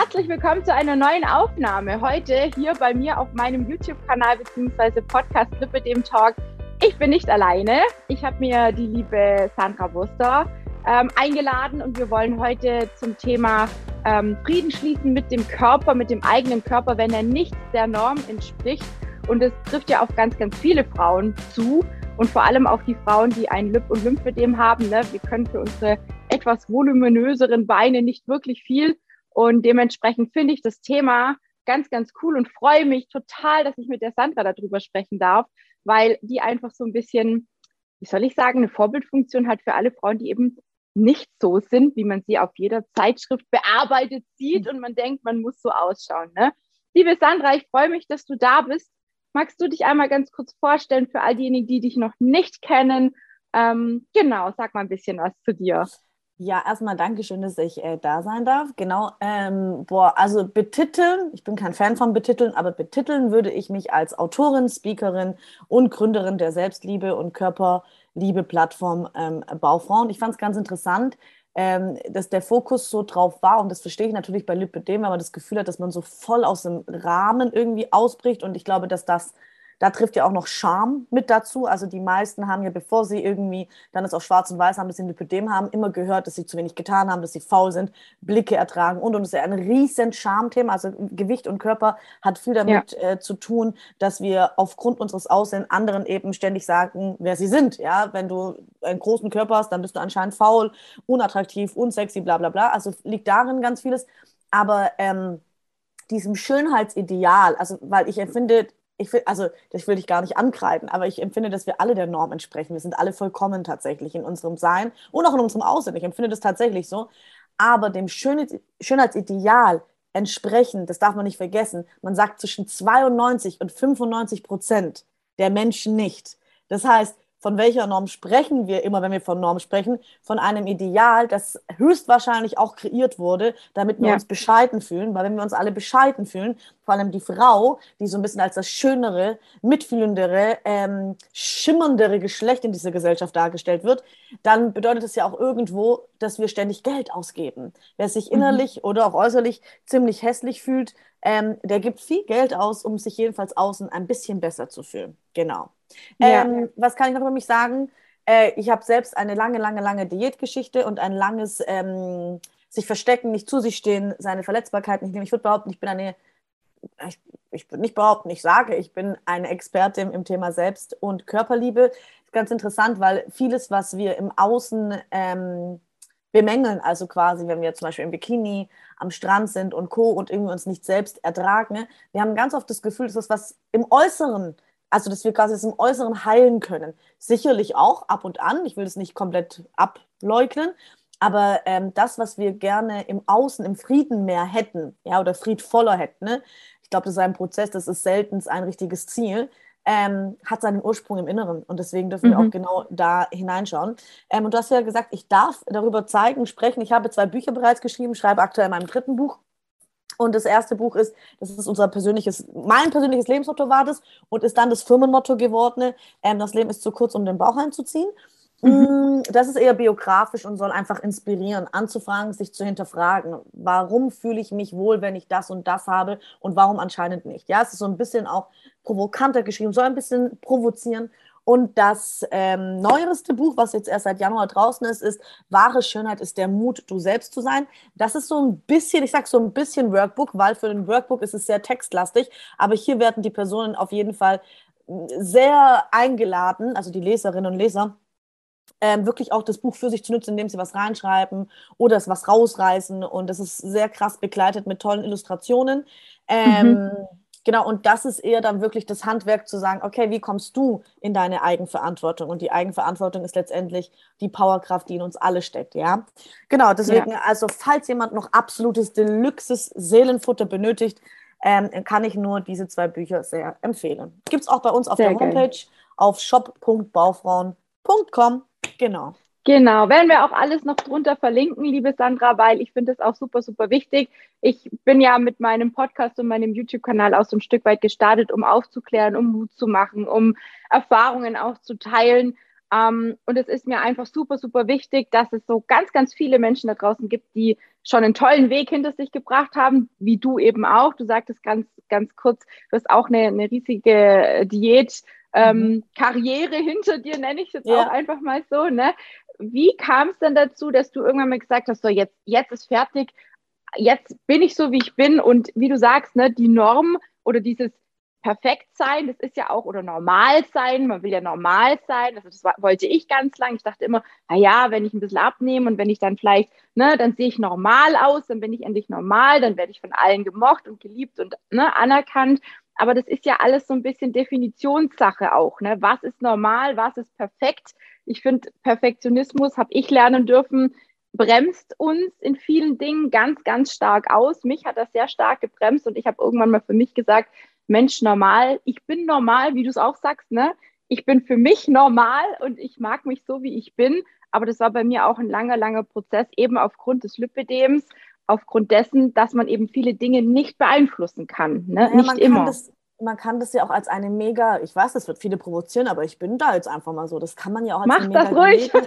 Herzlich willkommen zu einer neuen Aufnahme. Heute hier bei mir auf meinem YouTube-Kanal bzw. Podcast Lippe dem Talk. Ich bin nicht alleine. Ich habe mir die liebe Sandra Wuster ähm, eingeladen und wir wollen heute zum Thema ähm, Frieden schließen mit dem Körper, mit dem eigenen Körper, wenn er nicht der Norm entspricht. Und es trifft ja auf ganz, ganz viele Frauen zu und vor allem auch die Frauen, die ein Lip- und Lymphedem haben. Ne? Wir können für unsere etwas voluminöseren Beine nicht wirklich viel. Und dementsprechend finde ich das Thema ganz, ganz cool und freue mich total, dass ich mit der Sandra darüber sprechen darf, weil die einfach so ein bisschen, wie soll ich sagen, eine Vorbildfunktion hat für alle Frauen, die eben nicht so sind, wie man sie auf jeder Zeitschrift bearbeitet sieht und man denkt, man muss so ausschauen. Ne? Liebe Sandra, ich freue mich, dass du da bist. Magst du dich einmal ganz kurz vorstellen für all diejenigen, die dich noch nicht kennen? Ähm, genau, sag mal ein bisschen was zu dir. Ja, erstmal Dankeschön, dass ich äh, da sein darf. Genau. Ähm, boah, also betiteln, ich bin kein Fan von betiteln, aber betiteln würde ich mich als Autorin, Speakerin und Gründerin der Selbstliebe und Körperliebe-Plattform ähm, Baufrauen. Ich fand es ganz interessant, ähm, dass der Fokus so drauf war, und das verstehe ich natürlich bei Lipidem, wenn man das Gefühl hat, dass man so voll aus dem Rahmen irgendwie ausbricht. Und ich glaube, dass das da trifft ja auch noch Scham mit dazu. Also die meisten haben ja, bevor sie irgendwie dann es auf Schwarz und Weiß haben, dass sie ein Lipödem haben, immer gehört, dass sie zu wenig getan haben, dass sie faul sind, Blicke ertragen und und es ist ja ein riesen Schamthema. Also Gewicht und Körper hat viel damit ja. äh, zu tun, dass wir aufgrund unseres Aussehens anderen eben ständig sagen, wer sie sind. Ja, wenn du einen großen Körper hast, dann bist du anscheinend faul, unattraktiv, unsexy, bla bla bla. Also liegt darin ganz vieles. Aber ähm, diesem Schönheitsideal, also weil ich empfinde, ich will, also das will ich gar nicht ankreiden, aber ich empfinde, dass wir alle der Norm entsprechen. Wir sind alle vollkommen tatsächlich in unserem Sein und auch in unserem Aussehen. Ich empfinde das tatsächlich so. Aber dem Schönheitsideal entsprechen, das darf man nicht vergessen, man sagt zwischen 92 und 95 Prozent der Menschen nicht. Das heißt, von welcher Norm sprechen wir immer, wenn wir von Norm sprechen? Von einem Ideal, das höchstwahrscheinlich auch kreiert wurde, damit wir ja. uns bescheiden fühlen. Weil wenn wir uns alle bescheiden fühlen, vor allem die Frau, die so ein bisschen als das schönere, mitfühlendere, ähm, schimmerndere Geschlecht in dieser Gesellschaft dargestellt wird, dann bedeutet das ja auch irgendwo, dass wir ständig Geld ausgeben. Wer sich mhm. innerlich mhm. oder auch äußerlich ziemlich hässlich fühlt, ähm, der gibt viel Geld aus, um sich jedenfalls außen ein bisschen besser zu fühlen. Genau. Ja. Ähm, was kann ich noch über mich sagen? Äh, ich habe selbst eine lange, lange, lange Diätgeschichte und ein langes ähm, sich verstecken, nicht zu sich stehen, seine Verletzbarkeit nicht nehmen. Ich würde behaupten, ich bin eine, ich, ich würde nicht behaupten, ich sage, ich bin eine Expertin im Thema Selbst- und Körperliebe. Ganz interessant, weil vieles, was wir im Außen ähm, bemängeln, also quasi, wenn wir zum Beispiel im Bikini am Strand sind und Co. und irgendwie uns nicht selbst ertragen, wir haben ganz oft das Gefühl, dass das was im Äußeren also dass wir quasi das im Äußeren heilen können. Sicherlich auch ab und an, ich will das nicht komplett ableugnen, aber ähm, das, was wir gerne im Außen, im Frieden mehr hätten, ja, oder friedvoller hätten, ne? ich glaube, das ist ein Prozess, das ist selten ein richtiges Ziel, ähm, hat seinen Ursprung im Inneren und deswegen dürfen mhm. wir auch genau da hineinschauen. Ähm, und du hast ja gesagt, ich darf darüber zeigen, sprechen. Ich habe zwei Bücher bereits geschrieben, schreibe aktuell mein dritten Buch und das erste Buch ist, das ist unser persönliches, mein persönliches Lebensmotto war das und ist dann das Firmenmotto geworden, ähm, das Leben ist zu kurz, um den Bauch einzuziehen. Mhm. Mm, das ist eher biografisch und soll einfach inspirieren, anzufragen, sich zu hinterfragen. Warum fühle ich mich wohl, wenn ich das und das habe und warum anscheinend nicht? Ja, es ist so ein bisschen auch provokanter geschrieben, soll ein bisschen provozieren und das ähm, neueste Buch, was jetzt erst seit Januar draußen ist, ist Wahre Schönheit ist der Mut, du selbst zu sein. Das ist so ein bisschen, ich sag so ein bisschen Workbook, weil für den Workbook ist es sehr textlastig. Aber hier werden die Personen auf jeden Fall sehr eingeladen, also die Leserinnen und Leser, ähm, wirklich auch das Buch für sich zu nutzen, indem sie was reinschreiben oder es was rausreißen. Und das ist sehr krass begleitet mit tollen Illustrationen. Ähm, mhm. Genau, und das ist eher dann wirklich das Handwerk zu sagen, okay, wie kommst du in deine Eigenverantwortung? Und die Eigenverantwortung ist letztendlich die Powerkraft, die in uns alle steckt, ja. Genau, deswegen, ja. also falls jemand noch absolutes Deluxes Seelenfutter benötigt, ähm, kann ich nur diese zwei Bücher sehr empfehlen. Gibt es auch bei uns auf sehr der Homepage geil. auf shop.baufrauen.com. Genau. Genau, werden wir auch alles noch drunter verlinken, liebe Sandra, weil ich finde es auch super, super wichtig. Ich bin ja mit meinem Podcast und meinem YouTube-Kanal auch so ein Stück weit gestartet, um aufzuklären, um Mut zu machen, um Erfahrungen auch zu teilen. Ähm, und es ist mir einfach super, super wichtig, dass es so ganz, ganz viele Menschen da draußen gibt, die schon einen tollen Weg hinter sich gebracht haben, wie du eben auch. Du sagtest ganz, ganz kurz, du hast auch eine, eine riesige Diät. Ähm, mhm. Karriere hinter dir, nenne ich es jetzt ja. auch einfach mal so. Ne? Wie kam es denn dazu, dass du irgendwann mal gesagt hast, so jetzt, jetzt ist fertig, jetzt bin ich so, wie ich bin und wie du sagst, ne, die Norm oder dieses perfekt sein, das ist ja auch, oder normal sein, man will ja normal sein, also das wollte ich ganz lang. Ich dachte immer, na ja, wenn ich ein bisschen abnehme und wenn ich dann vielleicht, ne, dann sehe ich normal aus, dann bin ich endlich normal, dann werde ich von allen gemocht und geliebt und ne, anerkannt. Aber das ist ja alles so ein bisschen Definitionssache auch. Ne? Was ist normal, was ist perfekt? Ich finde, Perfektionismus habe ich lernen dürfen, bremst uns in vielen Dingen ganz, ganz stark aus. Mich hat das sehr stark gebremst und ich habe irgendwann mal für mich gesagt, Mensch, normal, ich bin normal, wie du es auch sagst, ne? Ich bin für mich normal und ich mag mich so, wie ich bin. Aber das war bei mir auch ein langer, langer Prozess, eben aufgrund des Lipödems, aufgrund dessen, dass man eben viele Dinge nicht beeinflussen kann. Ne? Naja, nicht immer. Das, man kann das ja auch als eine mega, ich weiß, das wird viele provozieren, aber ich bin da jetzt einfach mal so. Das kann man ja auch als Mach eine das mega ruhig.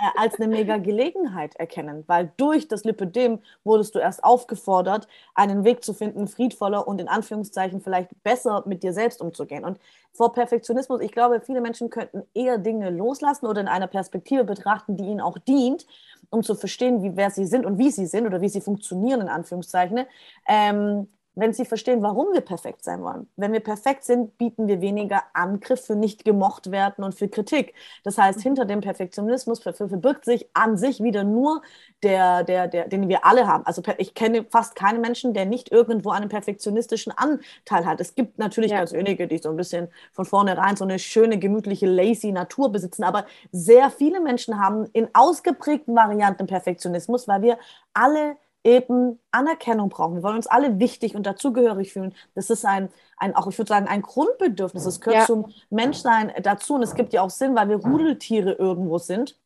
Äh, als eine mega Gelegenheit erkennen, weil durch das Lipödem wurdest du erst aufgefordert, einen Weg zu finden, friedvoller und in Anführungszeichen vielleicht besser mit dir selbst umzugehen. Und vor Perfektionismus, ich glaube, viele Menschen könnten eher Dinge loslassen oder in einer Perspektive betrachten, die ihnen auch dient, um zu verstehen, wie, wer sie sind und wie sie sind oder wie sie funktionieren, in Anführungszeichen. Ähm, wenn sie verstehen, warum wir perfekt sein wollen. Wenn wir perfekt sind, bieten wir weniger Angriff für nicht gemocht werden und für Kritik. Das heißt, hinter dem Perfektionismus verbirgt sich an sich wieder nur der, der, der, den wir alle haben. Also ich kenne fast keinen Menschen, der nicht irgendwo einen perfektionistischen Anteil hat. Es gibt natürlich ja. ganz wenige, die so ein bisschen von vornherein so eine schöne, gemütliche, lazy Natur besitzen. Aber sehr viele Menschen haben in ausgeprägten Varianten Perfektionismus, weil wir alle eben Anerkennung brauchen. Wir wollen uns alle wichtig und dazugehörig fühlen. Das ist ein, ein auch ich würde sagen, ein Grundbedürfnis. Es gehört ja. zum Menschsein dazu und es gibt ja auch Sinn, weil wir Rudeltiere irgendwo sind.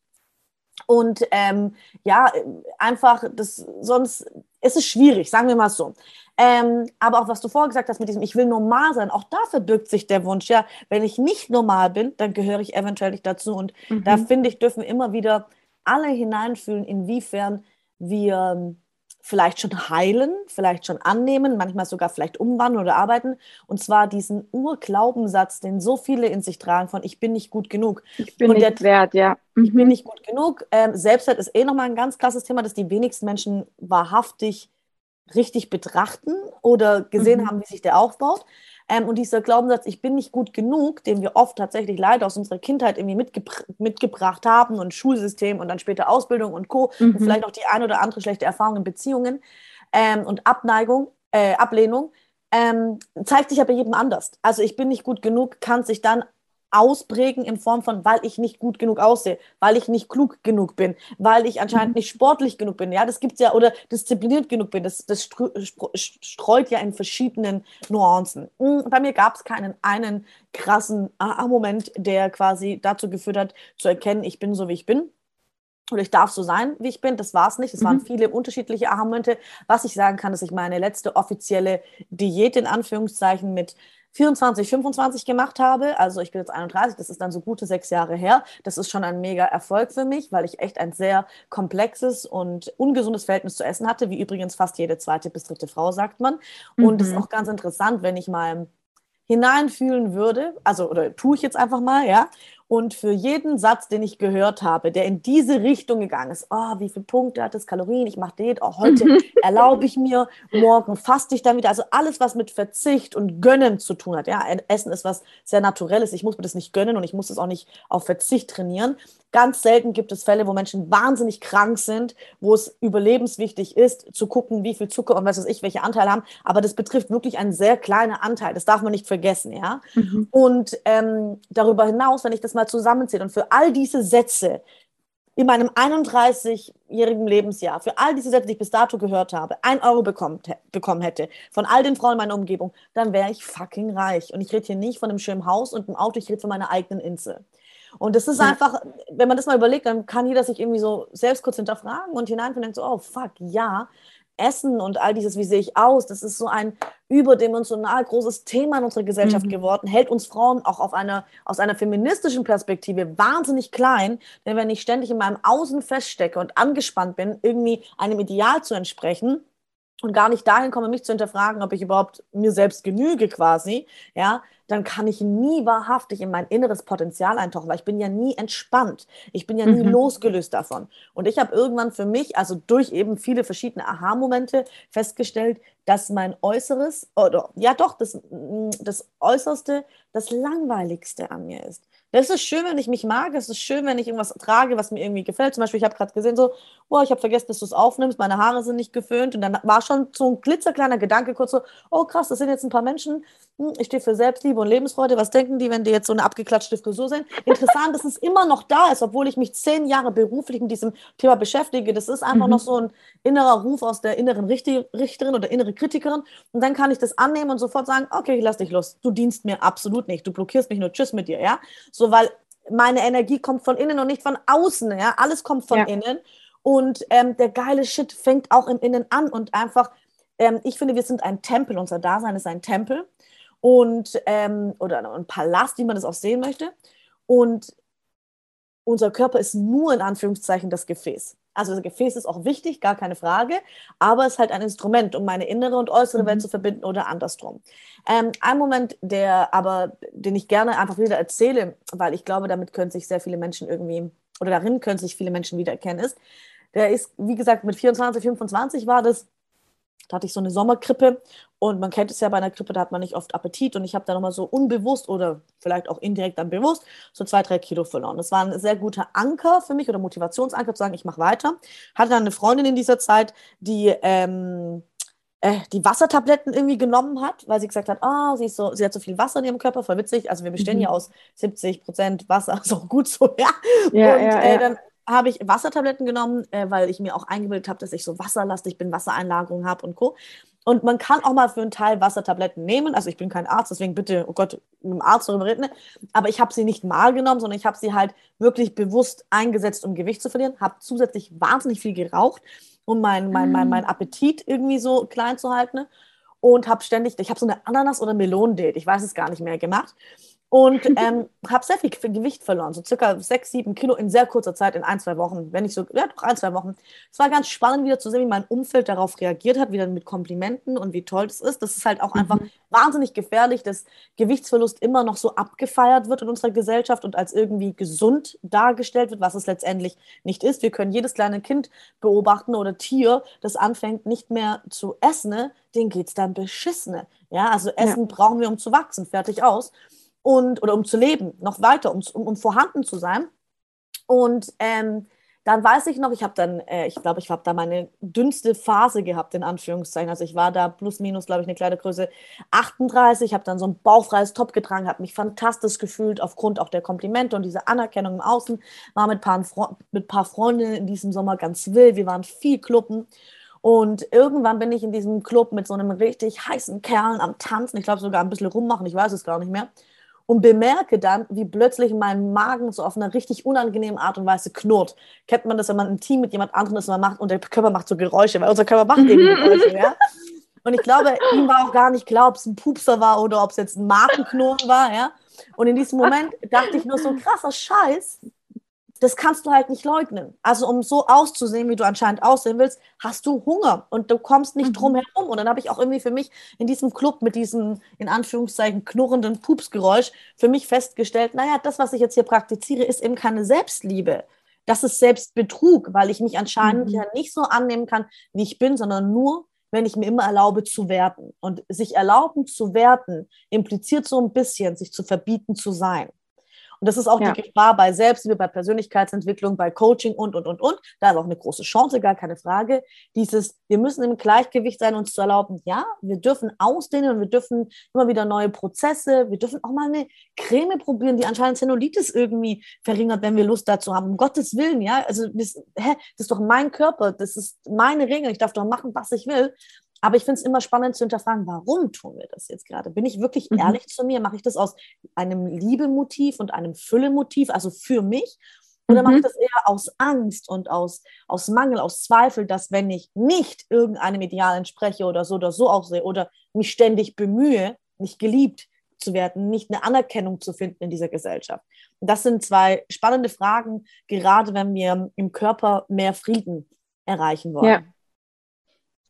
Und ähm, ja, einfach, das, sonst ist es schwierig, sagen wir mal so. Ähm, aber auch was du vorher gesagt hast mit diesem, ich will normal sein, auch da verbirgt sich der Wunsch, ja, wenn ich nicht normal bin, dann gehöre ich eventuell nicht dazu. Und mhm. da finde ich, dürfen wir immer wieder alle hineinfühlen, inwiefern wir vielleicht schon heilen, vielleicht schon annehmen, manchmal sogar vielleicht umwandeln oder arbeiten. Und zwar diesen Urglaubensatz, den so viele in sich tragen von ich bin nicht gut genug. Ich bin und nicht der, wert, ja. Mhm. Ich bin mhm. nicht gut genug. Ähm, Selbstwert ist eh nochmal ein ganz krasses Thema, das die wenigsten Menschen wahrhaftig richtig betrachten oder gesehen mhm. haben, wie sich der aufbaut. Ähm, und dieser Glaubenssatz, ich bin nicht gut genug, den wir oft tatsächlich leider aus unserer Kindheit irgendwie mitgebr mitgebracht haben und Schulsystem und dann später Ausbildung und Co. Mhm. und vielleicht auch die ein oder andere schlechte Erfahrung in Beziehungen ähm, und Abneigung, äh, Ablehnung, ähm, zeigt sich ja bei jedem anders. Also ich bin nicht gut genug, kann sich dann ausprägen in Form von, weil ich nicht gut genug aussehe, weil ich nicht klug genug bin, weil ich anscheinend mhm. nicht sportlich genug bin. Ja, das gibt es ja, oder diszipliniert genug bin. Das, das streut ja in verschiedenen Nuancen. Hm, bei mir gab es keinen einen krassen Aha-Moment, der quasi dazu geführt hat, zu erkennen, ich bin so, wie ich bin oder ich darf so sein, wie ich bin. Das war es nicht. Es mhm. waren viele unterschiedliche Aha-Momente. Was ich sagen kann, dass ich meine letzte offizielle Diät in Anführungszeichen mit 24, 25 gemacht habe. Also ich bin jetzt 31, das ist dann so gute sechs Jahre her. Das ist schon ein mega Erfolg für mich, weil ich echt ein sehr komplexes und ungesundes Verhältnis zu Essen hatte, wie übrigens fast jede zweite bis dritte Frau, sagt man. Und es mhm. ist auch ganz interessant, wenn ich mal hineinfühlen würde, also oder tue ich jetzt einfach mal, ja, und für jeden Satz, den ich gehört habe, der in diese Richtung gegangen ist, oh, wie viele Punkte hat das Kalorien, ich mache Diät, oh, heute erlaube ich mir, morgen faste ich dann wieder. Also alles, was mit Verzicht und Gönnen zu tun hat. Ja, Essen ist was sehr Naturelles. Ich muss mir das nicht gönnen und ich muss es auch nicht auf Verzicht trainieren. Ganz selten gibt es Fälle, wo Menschen wahnsinnig krank sind, wo es überlebenswichtig ist, zu gucken, wie viel Zucker und was weiß ich, welche Anteile haben. Aber das betrifft wirklich einen sehr kleinen Anteil. Das darf man nicht vergessen, ja. Mhm. Und ähm, darüber hinaus, wenn ich das mal zusammenzähle und für all diese Sätze in meinem 31-jährigen Lebensjahr, für all diese Sätze, die ich bis dato gehört habe, ein Euro bekommen, bekommen hätte, von all den Frauen in meiner Umgebung, dann wäre ich fucking reich. Und ich rede hier nicht von einem schönen Haus und einem Auto, ich rede von meiner eigenen Insel. Und das ist einfach, wenn man das mal überlegt, dann kann jeder sich irgendwie so selbst kurz hinterfragen und hineinfinden und denkt so, oh fuck, ja, Essen und all dieses, wie sehe ich aus, das ist so ein überdimensional großes Thema in unserer Gesellschaft mhm. geworden, hält uns Frauen auch auf einer, aus einer feministischen Perspektive wahnsinnig klein. Denn wenn ich ständig in meinem Außen feststecke und angespannt bin, irgendwie einem Ideal zu entsprechen, und gar nicht dahin komme, mich zu hinterfragen, ob ich überhaupt mir selbst genüge quasi, ja, dann kann ich nie wahrhaftig in mein inneres Potenzial eintauchen, weil ich bin ja nie entspannt. Ich bin ja nie mhm. losgelöst davon. Und ich habe irgendwann für mich, also durch eben viele verschiedene Aha-Momente festgestellt, dass mein Äußeres, oder ja doch, das, das Äußerste das Langweiligste an mir ist. Das ist schön, wenn ich mich mag. Es ist schön, wenn ich irgendwas trage, was mir irgendwie gefällt. Zum Beispiel, ich habe gerade gesehen, so, oh, ich habe vergessen, dass du es aufnimmst. Meine Haare sind nicht geföhnt. Und dann war schon so ein glitzerkleiner Gedanke kurz so, oh krass, das sind jetzt ein paar Menschen. Hm, ich stehe für Selbstliebe und Lebensfreude. Was denken die, wenn die jetzt so eine abgeklatschte Frisur sehen? Interessant, dass es immer noch da ist, obwohl ich mich zehn Jahre beruflich mit diesem Thema beschäftige. Das ist einfach mhm. noch so ein innerer Ruf aus der inneren Richterin oder innere Kritikerin. Und dann kann ich das annehmen und sofort sagen, okay, ich lass dich los. Du dienst mir absolut nicht. Du blockierst mich nur. Tschüss mit dir, ja? So, weil meine Energie kommt von innen und nicht von außen. Ja? Alles kommt von ja. innen. Und ähm, der geile Shit fängt auch im Innen an und einfach, ähm, ich finde, wir sind ein Tempel. Unser Dasein ist ein Tempel und ähm, oder ein Palast, wie man das auch sehen möchte. Und unser Körper ist nur in Anführungszeichen das Gefäß. Also das Gefäß ist auch wichtig, gar keine Frage, aber es ist halt ein Instrument, um meine innere und äußere mhm. Welt zu verbinden oder andersrum. Ähm, ein Moment, der aber, den ich gerne einfach wieder erzähle, weil ich glaube, damit können sich sehr viele Menschen irgendwie, oder darin können sich viele Menschen wiedererkennen, ist, der ist, wie gesagt, mit 24, 25 war das, da hatte ich so eine Sommerkrippe und man kennt es ja bei einer Grippe, da hat man nicht oft Appetit und ich habe da nochmal so unbewusst oder vielleicht auch indirekt dann bewusst so zwei, drei Kilo verloren. Das war ein sehr guter Anker für mich oder Motivationsanker zu sagen, ich mache weiter. Hatte dann eine Freundin in dieser Zeit, die ähm, äh, die Wassertabletten irgendwie genommen hat, weil sie gesagt hat, ah, sie, ist so, sie hat so viel Wasser in ihrem Körper, voll witzig. Also wir bestehen mhm. ja aus 70 Prozent Wasser, ist auch gut so, ja. ja und ja, äh, dann habe ich Wassertabletten genommen, äh, weil ich mir auch eingebildet habe, dass ich so wasserlastig bin, Wassereinlagerung habe und Co. Und man kann auch mal für einen Teil Wassertabletten nehmen. Also ich bin kein Arzt, deswegen bitte, oh Gott, mit dem Arzt darüber reden. Aber ich habe sie nicht mal genommen, sondern ich habe sie halt wirklich bewusst eingesetzt, um Gewicht zu verlieren. Habe zusätzlich wahnsinnig viel geraucht, um meinen mein, mein, mein Appetit irgendwie so klein zu halten. Und habe ständig, ich habe so eine Ananas- oder Melonendate, ich weiß es gar nicht mehr, gemacht und ähm, habe sehr viel Gewicht verloren, so circa sechs, sieben Kilo in sehr kurzer Zeit, in ein, zwei Wochen, wenn nicht so, ja doch ein, zwei Wochen. Es war ganz spannend wieder zu sehen, wie mein Umfeld darauf reagiert hat, wieder mit Komplimenten und wie toll das ist. Das ist halt auch mhm. einfach wahnsinnig gefährlich, dass Gewichtsverlust immer noch so abgefeiert wird in unserer Gesellschaft und als irgendwie gesund dargestellt wird, was es letztendlich nicht ist. Wir können jedes kleine Kind beobachten oder Tier, das anfängt nicht mehr zu essen, ne? denen geht es dann beschissene. Ja, also Essen ja. brauchen wir, um zu wachsen, fertig aus und oder um zu leben, noch weiter, um, um, um vorhanden zu sein. Und ähm, dann weiß ich noch, ich habe dann, äh, ich glaube, ich habe da meine dünnste Phase gehabt, in Anführungszeichen. Also ich war da plus minus, glaube ich, eine kleine Größe 38, habe dann so ein bauchfreies Top getragen, habe mich fantastisch gefühlt aufgrund auch der Komplimente und dieser Anerkennung im Außen. War mit ein paar, paar Freundinnen in diesem Sommer ganz wild, wir waren viel Kluppen. Und irgendwann bin ich in diesem Club mit so einem richtig heißen Kerl am Tanzen, ich glaube sogar ein bisschen rummachen, ich weiß es gar nicht mehr und bemerke dann, wie plötzlich mein Magen so auf eine richtig unangenehme Art und Weise knurrt. Kennt man das, wenn man ein Team mit jemand anderem ist und man macht und der Körper macht so Geräusche, weil unser Körper macht eben mhm. Geräusche, ja. Und ich glaube, ihm war auch gar nicht klar, ob es ein Pupser war oder ob es jetzt ein Magenknurren war, ja. Und in diesem Moment dachte ich nur so, krasser Scheiß, das kannst du halt nicht leugnen. Also um so auszusehen, wie du anscheinend aussehen willst, hast du Hunger und du kommst nicht mhm. drum herum. Und dann habe ich auch irgendwie für mich in diesem Club mit diesem, in Anführungszeichen, knurrenden Pupsgeräusch für mich festgestellt, naja, das, was ich jetzt hier praktiziere, ist eben keine Selbstliebe. Das ist Selbstbetrug, weil ich mich anscheinend mhm. ja nicht so annehmen kann, wie ich bin, sondern nur, wenn ich mir immer erlaube zu werten. Und sich erlauben zu werten impliziert so ein bisschen, sich zu verbieten zu sein. Und das ist auch ja. die Gefahr bei Selbstliebe, bei Persönlichkeitsentwicklung, bei Coaching und, und, und, und. Da ist auch eine große Chance, gar keine Frage. Dieses, wir müssen im Gleichgewicht sein, uns zu erlauben, ja, wir dürfen ausdehnen und wir dürfen immer wieder neue Prozesse, wir dürfen auch mal eine Creme probieren, die anscheinend Zellulitis irgendwie verringert, wenn wir Lust dazu haben. Um Gottes Willen, ja. Also, das, hä, das ist doch mein Körper, das ist meine Regel, ich darf doch machen, was ich will. Aber ich finde es immer spannend zu hinterfragen, warum tun wir das jetzt gerade? Bin ich wirklich mhm. ehrlich zu mir? Mache ich das aus einem Liebemotiv und einem Füllemotiv, also für mich? Oder mhm. mache ich das eher aus Angst und aus, aus Mangel, aus Zweifel, dass wenn ich nicht irgendeinem Ideal entspreche oder so oder so aussehe oder mich ständig bemühe, nicht geliebt zu werden, nicht eine Anerkennung zu finden in dieser Gesellschaft? Das sind zwei spannende Fragen, gerade wenn wir im Körper mehr Frieden erreichen wollen. Ja.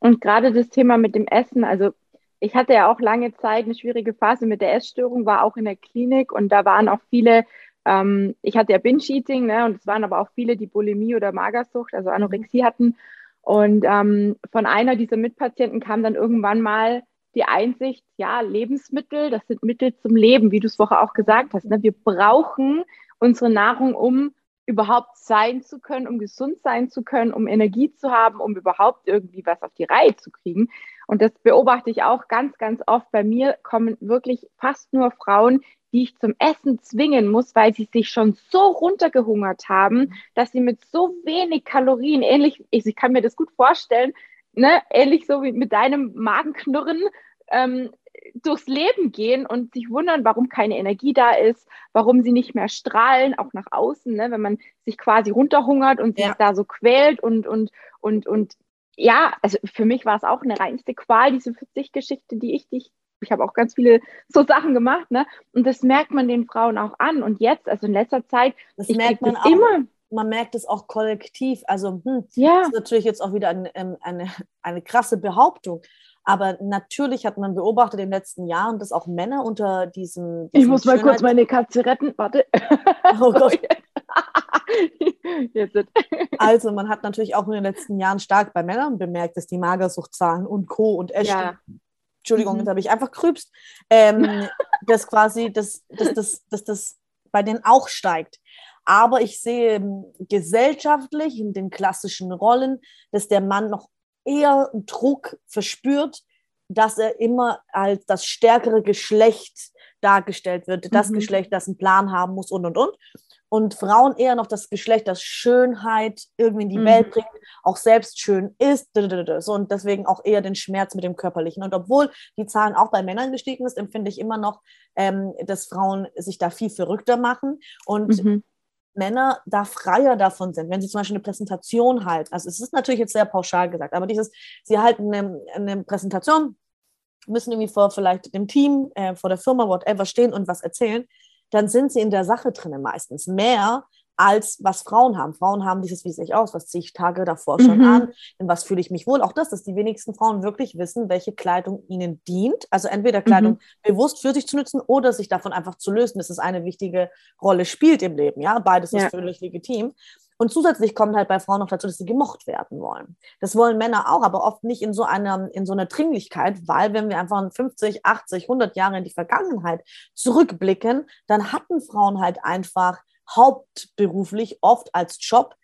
Und gerade das Thema mit dem Essen, also ich hatte ja auch lange Zeit eine schwierige Phase mit der Essstörung, war auch in der Klinik und da waren auch viele, ähm, ich hatte ja Binge-Eating, ne, und es waren aber auch viele, die Bulimie oder Magersucht, also Anorexie hatten. Und ähm, von einer dieser Mitpatienten kam dann irgendwann mal die Einsicht, ja, Lebensmittel, das sind Mittel zum Leben, wie du es vorher auch gesagt hast. Ne? Wir brauchen unsere Nahrung, um überhaupt sein zu können, um gesund sein zu können, um Energie zu haben, um überhaupt irgendwie was auf die Reihe zu kriegen. Und das beobachte ich auch ganz, ganz oft. Bei mir kommen wirklich fast nur Frauen, die ich zum Essen zwingen muss, weil sie sich schon so runtergehungert haben, dass sie mit so wenig Kalorien, ähnlich, ich kann mir das gut vorstellen, ne, ähnlich so wie mit deinem Magenknurren, ähm, durchs Leben gehen und sich wundern, warum keine Energie da ist, warum sie nicht mehr strahlen, auch nach außen, ne? wenn man sich quasi runterhungert und sich ja. da so quält und, und, und, und ja, also für mich war es auch eine reinste Qual, diese 40-Geschichte, die ich, die ich, ich habe auch ganz viele so Sachen gemacht, ne? Und das merkt man den Frauen auch an. Und jetzt, also in letzter Zeit, das merkt man auch. immer man merkt es auch kollektiv. Also, hm, ja. das ist natürlich jetzt auch wieder ein, eine, eine, eine krasse Behauptung. Aber natürlich hat man beobachtet in den letzten Jahren, dass auch Männer unter diesem. ich muss mal kurz meine Katze retten. Warte. Oh Gott. also, man hat natürlich auch in den letzten Jahren stark bei Männern bemerkt, dass die Magersuchtzahlen und Co. und Esch. Ja. Entschuldigung, mhm. jetzt habe ich einfach krübst. Ähm, dass quasi, dass, dass, dass, dass das bei denen auch steigt. Aber ich sehe gesellschaftlich in den klassischen Rollen, dass der Mann noch eher Druck verspürt, dass er immer als das stärkere Geschlecht dargestellt wird, das mhm. Geschlecht, das einen Plan haben muss und und und. Und Frauen eher noch das Geschlecht, das Schönheit irgendwie in die mhm. Welt bringt, auch selbst schön ist. So, und deswegen auch eher den Schmerz mit dem Körperlichen. Und obwohl die Zahlen auch bei Männern gestiegen ist, empfinde ich immer noch, ähm, dass Frauen sich da viel verrückter machen. Und mhm. Männer da freier davon sind, wenn sie zum Beispiel eine Präsentation halten. Also es ist natürlich jetzt sehr pauschal gesagt, aber dieses, sie halten eine, eine Präsentation, müssen irgendwie vor vielleicht dem Team, äh, vor der Firma, whatever stehen und was erzählen, dann sind sie in der Sache drinnen meistens mehr, als was Frauen haben. Frauen haben dieses, wie sehe ich aus, was ziehe ich Tage davor schon mhm. an, in was fühle ich mich wohl. Auch das, dass die wenigsten Frauen wirklich wissen, welche Kleidung ihnen dient. Also entweder Kleidung mhm. bewusst für sich zu nutzen oder sich davon einfach zu lösen, dass es eine wichtige Rolle spielt im Leben. Ja, beides ja. ist völlig legitim. Und zusätzlich kommt halt bei Frauen noch dazu, dass sie gemocht werden wollen. Das wollen Männer auch, aber oft nicht in so einer, in so einer Dringlichkeit, weil wenn wir einfach 50, 80, 100 Jahre in die Vergangenheit zurückblicken, dann hatten Frauen halt einfach hauptberuflich oft als Job,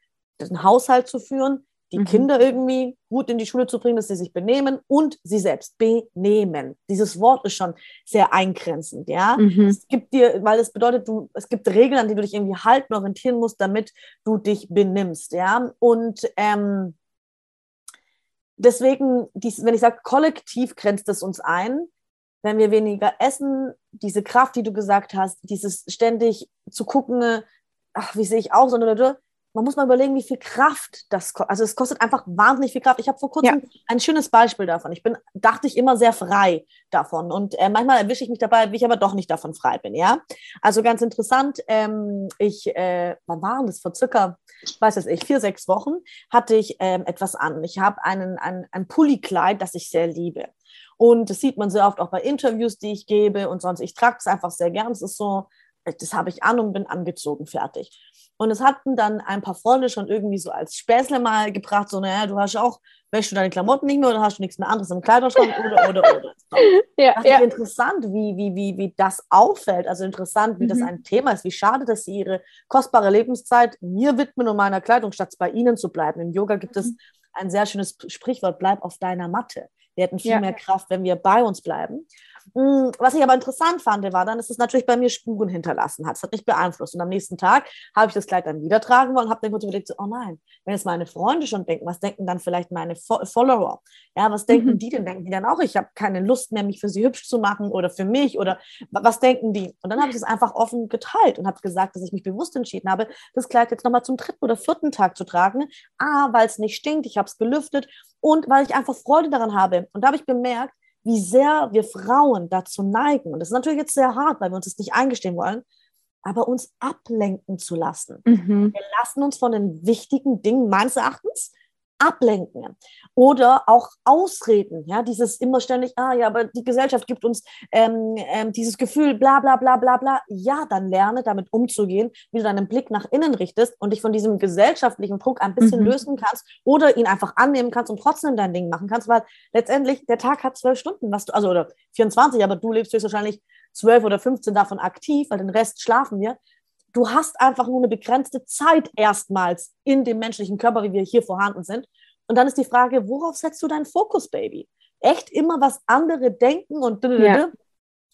den Haushalt zu führen, die mhm. Kinder irgendwie gut in die Schule zu bringen, dass sie sich benehmen und sie selbst benehmen. Dieses Wort ist schon sehr eingrenzend, ja. Mhm. Es gibt dir, weil es bedeutet, du, es gibt Regeln, an die du dich irgendwie halten, orientieren musst, damit du dich benimmst, ja. Und ähm, deswegen, dies, wenn ich sage, kollektiv grenzt es uns ein, wenn wir weniger essen, diese Kraft, die du gesagt hast, dieses ständig zu gucken, ach, wie sehe ich aus, sondern man muss mal überlegen, wie viel Kraft das kostet. Also es kostet einfach wahnsinnig viel Kraft. Ich habe vor kurzem ja. ein schönes Beispiel davon. Ich bin, dachte ich immer sehr frei davon. Und äh, manchmal erwische ich mich dabei, wie ich aber doch nicht davon frei bin, ja. Also ganz interessant, ähm, ich, äh, wann waren das? Vor circa, weiß es ich, vier, sechs Wochen hatte ich ähm, etwas an. Ich habe einen, ein, ein Pullykleid, das ich sehr liebe. Und das sieht man sehr oft auch bei Interviews, die ich gebe und sonst. Ich trage es einfach sehr gern. Es ist so, das habe ich an und bin angezogen, fertig. Und es hatten dann ein paar Freunde schon irgendwie so als Späßle mal gebracht, so, naja, du hast auch, wäschst du deine Klamotten nicht mehr oder hast du nichts mehr anderes im Kleiderschrank oder, oder, oder. ja, das ja. interessant, wie, wie, wie, wie das auffällt, also interessant, wie mhm. das ein Thema ist, wie schade, dass sie ihre kostbare Lebenszeit mir widmen und meiner Kleidung, statt bei ihnen zu bleiben. Im Yoga gibt mhm. es ein sehr schönes Sprichwort, bleib auf deiner Matte. Wir hätten viel ja. mehr Kraft, wenn wir bei uns bleiben. Mm, was ich aber interessant fand, war dann, dass es natürlich bei mir Spuren hinterlassen hat. Es hat mich beeinflusst. Und am nächsten Tag habe ich das Kleid dann wieder tragen wollen und habe dann kurz überlegt, so, oh nein, wenn jetzt meine Freunde schon denken, was denken dann vielleicht meine Fo Follower? Ja, was denken mhm. die denn? Denken die dann auch, ich habe keine Lust mehr, mich für sie hübsch zu machen oder für mich oder was denken die? Und dann habe ich es einfach offen geteilt und habe gesagt, dass ich mich bewusst entschieden habe, das Kleid jetzt nochmal zum dritten oder vierten Tag zu tragen. A, weil es nicht stinkt, ich habe es gelüftet und weil ich einfach Freude daran habe. Und da habe ich bemerkt, wie sehr wir Frauen dazu neigen, und das ist natürlich jetzt sehr hart, weil wir uns das nicht eingestehen wollen, aber uns ablenken zu lassen. Mhm. Wir lassen uns von den wichtigen Dingen meines Erachtens ablenken. Oder auch Ausreden, ja, dieses immer ständig, ah ja, aber die Gesellschaft gibt uns ähm, ähm, dieses Gefühl, bla bla bla bla bla, ja, dann lerne damit umzugehen, wie du deinen Blick nach innen richtest und dich von diesem gesellschaftlichen Druck ein bisschen mhm. lösen kannst oder ihn einfach annehmen kannst und trotzdem dein Ding machen kannst, weil letztendlich der Tag hat zwölf Stunden, was du, also oder 24, aber du lebst höchstwahrscheinlich zwölf oder 15 davon aktiv, weil den Rest schlafen wir du hast einfach nur eine begrenzte Zeit erstmals in dem menschlichen Körper, wie wir hier vorhanden sind. Und dann ist die Frage, worauf setzt du deinen Fokus, Baby? Echt immer, was andere denken und ja.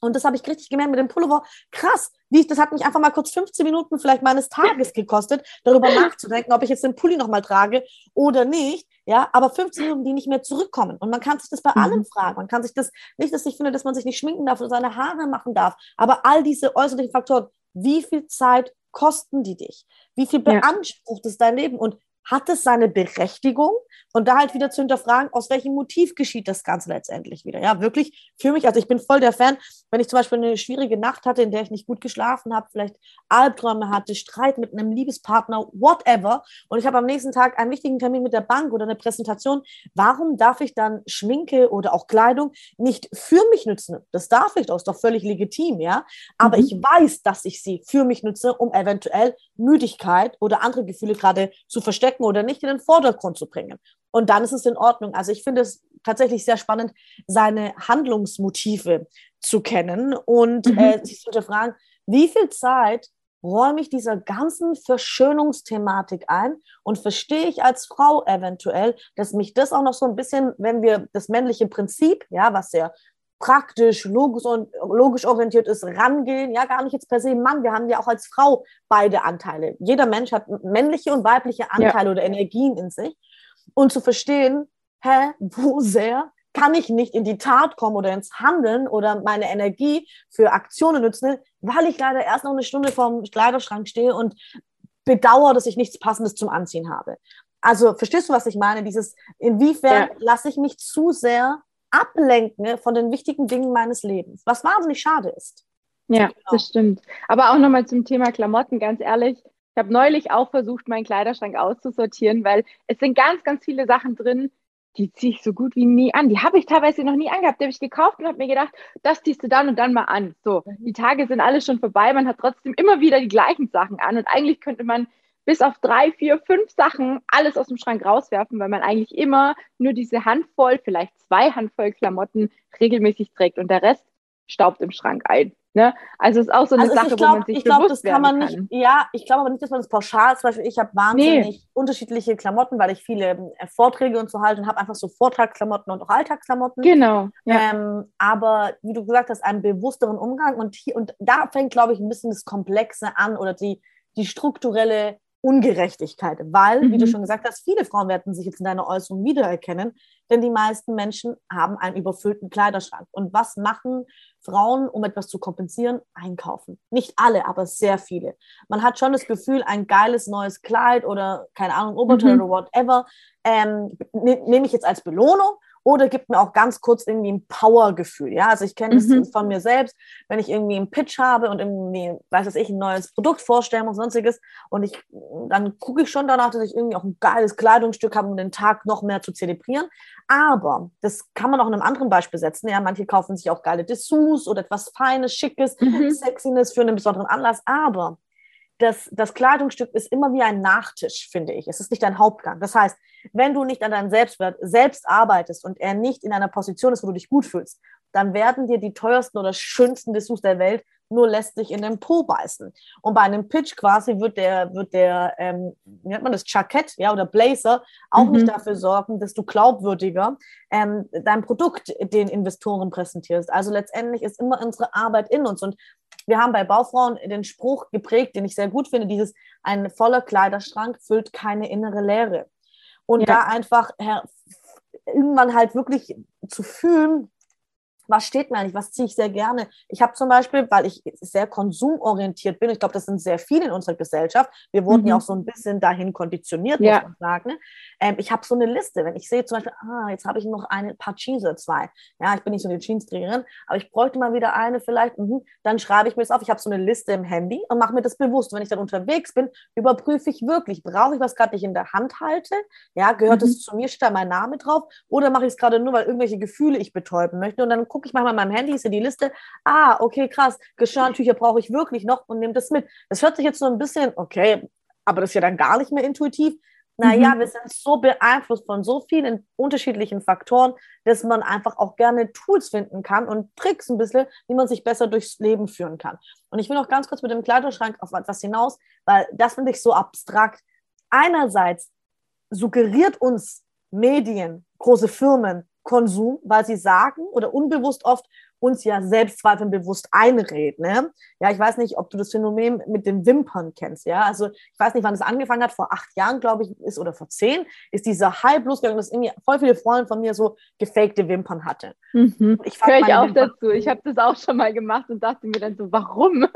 Und das habe ich richtig gemerkt mit dem Pullover. Krass, wie, das hat mich einfach mal kurz 15 Minuten vielleicht meines Tages gekostet, darüber nachzudenken, ob ich jetzt den Pulli nochmal trage oder nicht. Ja, aber 15 Minuten, die nicht mehr zurückkommen. Und man kann sich das bei mhm. allem fragen. Man kann sich das, nicht, dass ich finde, dass man sich nicht schminken darf oder seine Haare machen darf, aber all diese äußerlichen Faktoren, wie viel Zeit kosten die dich? Wie viel beansprucht ja. es dein Leben? Und hat es seine Berechtigung? Und da halt wieder zu hinterfragen, aus welchem Motiv geschieht das Ganze letztendlich wieder. Ja, wirklich für mich, also ich bin voll der Fan, wenn ich zum Beispiel eine schwierige Nacht hatte, in der ich nicht gut geschlafen habe, vielleicht Albträume hatte, Streit mit einem Liebespartner, whatever, und ich habe am nächsten Tag einen wichtigen Termin mit der Bank oder eine Präsentation, warum darf ich dann Schminke oder auch Kleidung nicht für mich nutzen? Das darf ich doch, ist doch völlig legitim, ja. Aber mhm. ich weiß, dass ich sie für mich nutze, um eventuell Müdigkeit oder andere Gefühle gerade zu verstecken oder nicht in den Vordergrund zu bringen. Und dann ist es in Ordnung. Also ich finde es tatsächlich sehr spannend, seine Handlungsmotive zu kennen und mhm. äh, sich zu hinterfragen, wie viel Zeit räume ich dieser ganzen Verschönungsthematik ein und verstehe ich als Frau eventuell, dass mich das auch noch so ein bisschen, wenn wir das männliche Prinzip, ja, was sehr praktisch, logisch, und, logisch orientiert ist, rangehen, ja, gar nicht jetzt per se Mann, wir haben ja auch als Frau beide Anteile. Jeder Mensch hat männliche und weibliche Anteile ja. oder Energien in sich und zu verstehen, hä, wo sehr kann ich nicht in die Tat kommen oder ins Handeln oder meine Energie für Aktionen nutzen, weil ich leider erst noch eine Stunde vorm Kleiderschrank stehe und bedauere, dass ich nichts Passendes zum Anziehen habe. Also verstehst du, was ich meine? Dieses, inwiefern ja. lasse ich mich zu sehr ablenken von den wichtigen Dingen meines Lebens, was wahnsinnig schade ist. Ja, genau. das stimmt. Aber auch nochmal zum Thema Klamotten, ganz ehrlich, ich habe neulich auch versucht, meinen Kleiderschrank auszusortieren, weil es sind ganz, ganz viele Sachen drin, die ziehe ich so gut wie nie an. Die habe ich teilweise noch nie angehabt. Die habe ich gekauft und habe mir gedacht, das ziehst du dann und dann mal an. So, mhm. die Tage sind alle schon vorbei. Man hat trotzdem immer wieder die gleichen Sachen an. Und eigentlich könnte man bis auf drei, vier, fünf Sachen alles aus dem Schrank rauswerfen, weil man eigentlich immer nur diese Handvoll, vielleicht zwei Handvoll Klamotten regelmäßig trägt und der Rest staubt im Schrank ein. Ne? Also es ist auch so eine also Sache, glaub, wo man sich ich glaub, bewusst das kann man nicht, Ja, ich glaube aber nicht, dass man das pauschal, zum Beispiel ich habe wahnsinnig nee. unterschiedliche Klamotten, weil ich viele äh, Vorträge und so halte und habe einfach so Vortragsklamotten und auch Alltagsklamotten. Genau. Ja. Ähm, aber wie du gesagt hast, einen bewussteren Umgang und, hier, und da fängt, glaube ich, ein bisschen das Komplexe an oder die, die strukturelle Ungerechtigkeit, weil, mhm. wie du mhm. schon gesagt hast, viele Frauen werden sich jetzt in deiner Äußerung wiedererkennen, denn die meisten Menschen haben einen überfüllten Kleiderschrank. Und was machen Frauen, um etwas zu kompensieren? Einkaufen. Nicht alle, aber sehr viele. Man hat schon das Gefühl, ein geiles neues Kleid oder, keine Ahnung, Oberteil mhm. oder whatever, ähm, ne, nehme ich jetzt als Belohnung oder gibt mir auch ganz kurz irgendwie ein Power-Gefühl. Ja, also ich kenne mhm. das von mir selbst, wenn ich irgendwie einen Pitch habe und irgendwie, weiß was ich, ein neues Produkt vorstellen und sonstiges und ich, dann gucke ich schon danach, dass ich irgendwie auch ein geiles Kleidungsstück habe, um den Tag noch mehr zu zelebrieren. Aber das kann man auch in einem anderen Beispiel setzen. Ja, manche kaufen sich auch geile Dessous oder etwas Feines, Schickes, mhm. Sexiness für einen besonderen Anlass. Aber das, das Kleidungsstück ist immer wie ein Nachtisch, finde ich. Es ist nicht ein Hauptgang. Das heißt, wenn du nicht an deinem Selbstwert selbst arbeitest und er nicht in einer Position ist, wo du dich gut fühlst, dann werden dir die teuersten oder schönsten Dessous der Welt nur lässt sich in den Po beißen. Und bei einem Pitch quasi wird der, wird der ähm, wie nennt man das, Jackett ja, oder Blazer auch mhm. nicht dafür sorgen, dass du glaubwürdiger ähm, dein Produkt den Investoren präsentierst. Also letztendlich ist immer unsere Arbeit in uns. Und wir haben bei Baufrauen den Spruch geprägt, den ich sehr gut finde, dieses ein voller Kleiderschrank füllt keine innere Leere. Und ja. da einfach irgendwann halt wirklich zu fühlen, was steht mir eigentlich, was ziehe ich sehr gerne. Ich habe zum Beispiel, weil ich sehr konsumorientiert bin, ich glaube, das sind sehr viele in unserer Gesellschaft, wir wurden mhm. ja auch so ein bisschen dahin konditioniert, ja. muss man sagen. Ähm, ich habe so eine Liste, wenn ich sehe zum Beispiel, ah, jetzt habe ich noch ein paar Jeans oder zwei. Ja, ich bin nicht so eine Jeans-Trägerin, aber ich bräuchte mal wieder eine vielleicht, mhm. dann schreibe ich mir das auf. Ich habe so eine Liste im Handy und mache mir das bewusst. Wenn ich dann unterwegs bin, überprüfe ich wirklich, brauche ich was gerade nicht in der Hand halte? Ja, gehört es mhm. zu mir, steht da mein Name drauf? Oder mache ich es gerade nur, weil irgendwelche Gefühle ich betäuben möchte? Und dann gucke ich manchmal in meinem Handy, ist ja die Liste, ah, okay, krass, Geschirrtücher brauche ich wirklich noch und nehme das mit. Das hört sich jetzt so ein bisschen, okay, aber das ist ja dann gar nicht mehr intuitiv. Naja, mhm. wir sind so beeinflusst von so vielen unterschiedlichen Faktoren, dass man einfach auch gerne Tools finden kann und Tricks ein bisschen, wie man sich besser durchs Leben führen kann. Und ich will noch ganz kurz mit dem Kleiderschrank auf etwas hinaus, weil das finde ich so abstrakt. Einerseits suggeriert uns Medien, große Firmen, Konsum, weil sie sagen oder unbewusst oft uns ja Selbstzweifeln bewusst einreden. Ne? Ja, ich weiß nicht, ob du das Phänomen mit den Wimpern kennst. Ja, also ich weiß nicht, wann es angefangen hat. Vor acht Jahren, glaube ich, ist oder vor zehn ist dieser Hype losgegangen, dass irgendwie voll viele Freunde von mir so gefakte Wimpern hatte. Mhm. Ich Höre ich auch Wimpern dazu. Ich habe das auch schon mal gemacht und dachte mir dann so, warum?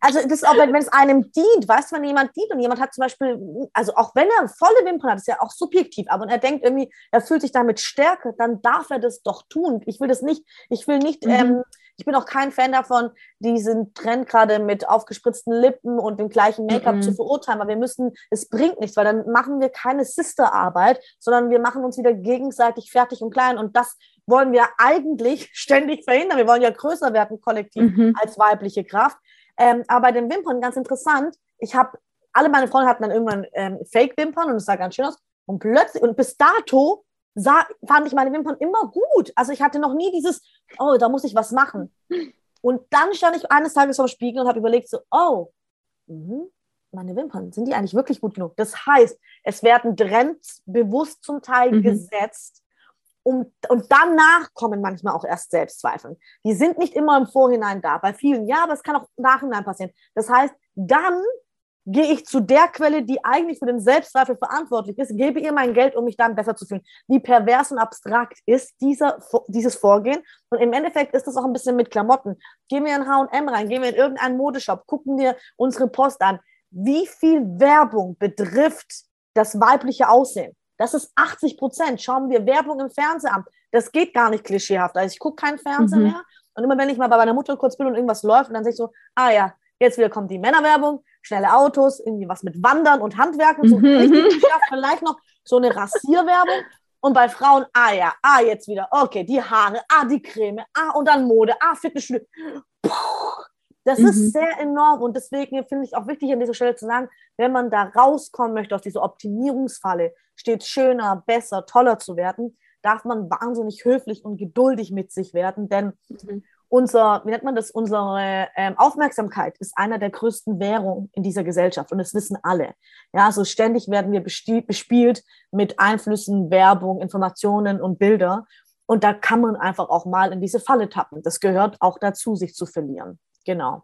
Also das ist auch, wenn, wenn es einem dient, weißt du, wenn jemand dient und jemand hat zum Beispiel, also auch wenn er volle Wimpern hat, ist ja auch subjektiv, aber er denkt irgendwie, er fühlt sich damit stärker, dann darf er das doch tun. Ich will das nicht, ich will nicht, mhm. ähm, ich bin auch kein Fan davon, diesen Trend gerade mit aufgespritzten Lippen und dem gleichen Make-up mhm. zu verurteilen, weil wir müssen, es bringt nichts, weil dann machen wir keine Sisterarbeit, sondern wir machen uns wieder gegenseitig fertig und klein und das wollen wir eigentlich ständig verhindern. Wir wollen ja größer werden kollektiv mhm. als weibliche Kraft. Ähm, aber bei den Wimpern ganz interessant. Ich habe, alle meine Freunde hatten dann irgendwann ähm, Fake-Wimpern und es sah ganz schön aus. Und plötzlich, und bis dato sah, fand ich meine Wimpern immer gut. Also ich hatte noch nie dieses, oh, da muss ich was machen. Und dann stand ich eines Tages vor dem Spiegel und habe überlegt, so, oh, mh, meine Wimpern, sind die eigentlich wirklich gut genug? Das heißt, es werden Trends bewusst zum Teil mhm. gesetzt, um, und danach kommen manchmal auch erst Selbstzweifel. Die sind nicht immer im Vorhinein da. Bei vielen ja, aber es kann auch im Nachhinein passieren. Das heißt, dann gehe ich zu der Quelle, die eigentlich für den Selbstzweifel verantwortlich ist, gebe ihr mein Geld, um mich dann besser zu fühlen. Wie pervers und abstrakt ist dieser, dieses Vorgehen? Und im Endeffekt ist das auch ein bisschen mit Klamotten. Gehen wir in H&M rein, gehen wir in irgendeinen Modeshop, gucken wir unsere Post an. Wie viel Werbung betrifft das weibliche Aussehen? Das ist 80 Prozent. Schauen wir Werbung im Fernsehen an. Das geht gar nicht klischeehaft. Also ich gucke keinen Fernsehen mhm. mehr. Und immer wenn ich mal bei meiner Mutter kurz bin und irgendwas läuft, und dann sehe ich so, ah ja, jetzt wieder kommt die Männerwerbung, schnelle Autos, irgendwie was mit Wandern und Handwerken, so mhm. vielleicht noch so eine Rasierwerbung. Und bei Frauen, ah ja, ah jetzt wieder, okay, die Haare, ah die Creme, ah und dann Mode, ah Fitnessstudio. Puh, das mhm. ist sehr enorm und deswegen finde ich auch wichtig an dieser Stelle zu sagen, wenn man da rauskommen möchte aus dieser Optimierungsfalle, steht schöner, besser, toller zu werden, darf man wahnsinnig höflich und geduldig mit sich werden, denn mhm. unser, wie nennt man das, unsere ähm, Aufmerksamkeit ist einer der größten Währungen in dieser Gesellschaft und das wissen alle. Ja, also ständig werden wir bespielt mit Einflüssen, Werbung, Informationen und Bilder und da kann man einfach auch mal in diese Falle tappen. Das gehört auch dazu, sich zu verlieren. Genau.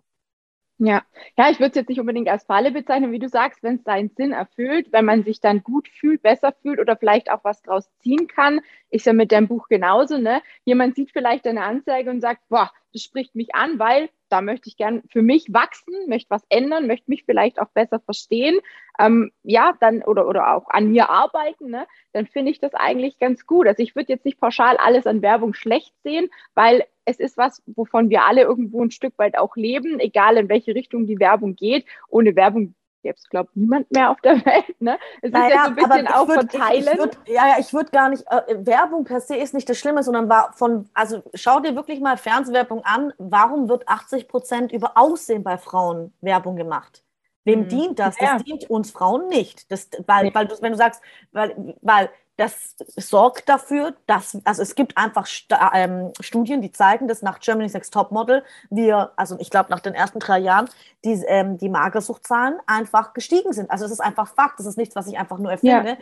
Ja, ja, ich würde es jetzt nicht unbedingt als Falle bezeichnen, wie du sagst, wenn es seinen Sinn erfüllt, wenn man sich dann gut fühlt, besser fühlt oder vielleicht auch was draus ziehen kann, ist ja mit deinem Buch genauso, ne? Jemand sieht vielleicht eine Anzeige und sagt, boah, das spricht mich an, weil da möchte ich gern für mich wachsen, möchte was ändern, möchte mich vielleicht auch besser verstehen, ähm, ja, dann oder, oder auch an mir arbeiten, ne, dann finde ich das eigentlich ganz gut. Also ich würde jetzt nicht pauschal alles an Werbung schlecht sehen, weil es ist was, wovon wir alle irgendwo ein Stück weit auch leben, egal in welche Richtung die Werbung geht. Ohne Werbung gäbe es, glaube ich, niemand mehr auf der Welt. Ne? Es naja, ist ja so ein bisschen auch würd, verteilen. Ich, ich würd, ja, ja, ich würde gar nicht, äh, Werbung per se ist nicht das Schlimme, sondern war von, also schau dir wirklich mal Fernsehwerbung an. Warum wird 80 Prozent über Aussehen bei Frauen Werbung gemacht? Wem hm. dient das? Das ja. dient uns Frauen nicht. Das, weil, nee. weil du, wenn du sagst, weil, weil das sorgt dafür, dass, also es gibt einfach ähm, Studien, die zeigen, dass nach Germany's Next Topmodel wir, also ich glaube nach den ersten drei Jahren, die, ähm, die Magersuchtzahlen einfach gestiegen sind. Also es ist einfach Fakt, das ist nichts, was ich einfach nur erfinde. Ja.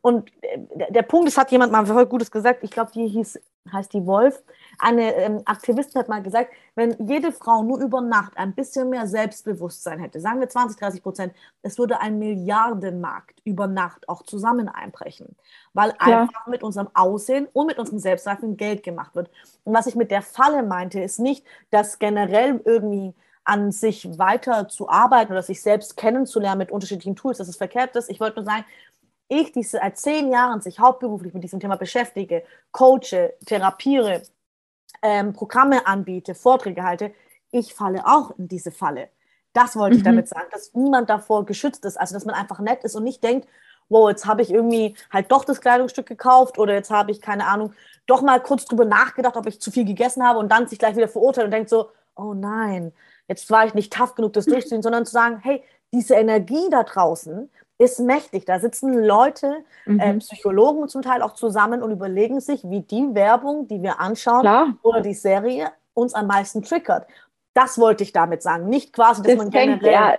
Und äh, der, Punkt, das hat jemand mal voll Gutes gesagt, ich glaube, die hieß, heißt die Wolf, eine ähm, Aktivistin hat mal gesagt, wenn jede Frau nur über Nacht ein bisschen mehr Selbstbewusstsein hätte, sagen wir 20, 30 Prozent, es würde ein Milliardenmarkt über Nacht auch zusammen einbrechen, weil ja. einfach mit unserem Aussehen und mit unserem Selbstzweifel Geld gemacht wird. Und was ich mit der Falle meinte, ist nicht, dass generell irgendwie an sich weiter zu arbeiten oder sich selbst kennenzulernen mit unterschiedlichen Tools, dass es verkehrt ist. Ich wollte nur sagen, ich, die seit zehn Jahren sich hauptberuflich mit diesem Thema beschäftige, coache, therapiere, ähm, Programme anbiete, Vorträge halte, ich falle auch in diese Falle. Das wollte mhm. ich damit sagen, dass niemand davor geschützt ist, also dass man einfach nett ist und nicht denkt, wow, jetzt habe ich irgendwie halt doch das Kleidungsstück gekauft oder jetzt habe ich, keine Ahnung, doch mal kurz drüber nachgedacht, ob ich zu viel gegessen habe und dann sich gleich wieder verurteilt und denkt so, oh nein, jetzt war ich nicht tough genug, das durchzuziehen, sondern zu sagen, hey, diese Energie da draußen, ist mächtig. Da sitzen Leute, mhm. äh, Psychologen zum Teil auch zusammen und überlegen sich, wie die Werbung, die wir anschauen Klar. oder die Serie uns am meisten triggert. Das wollte ich damit sagen. Nicht quasi, dass das man generell... Ja,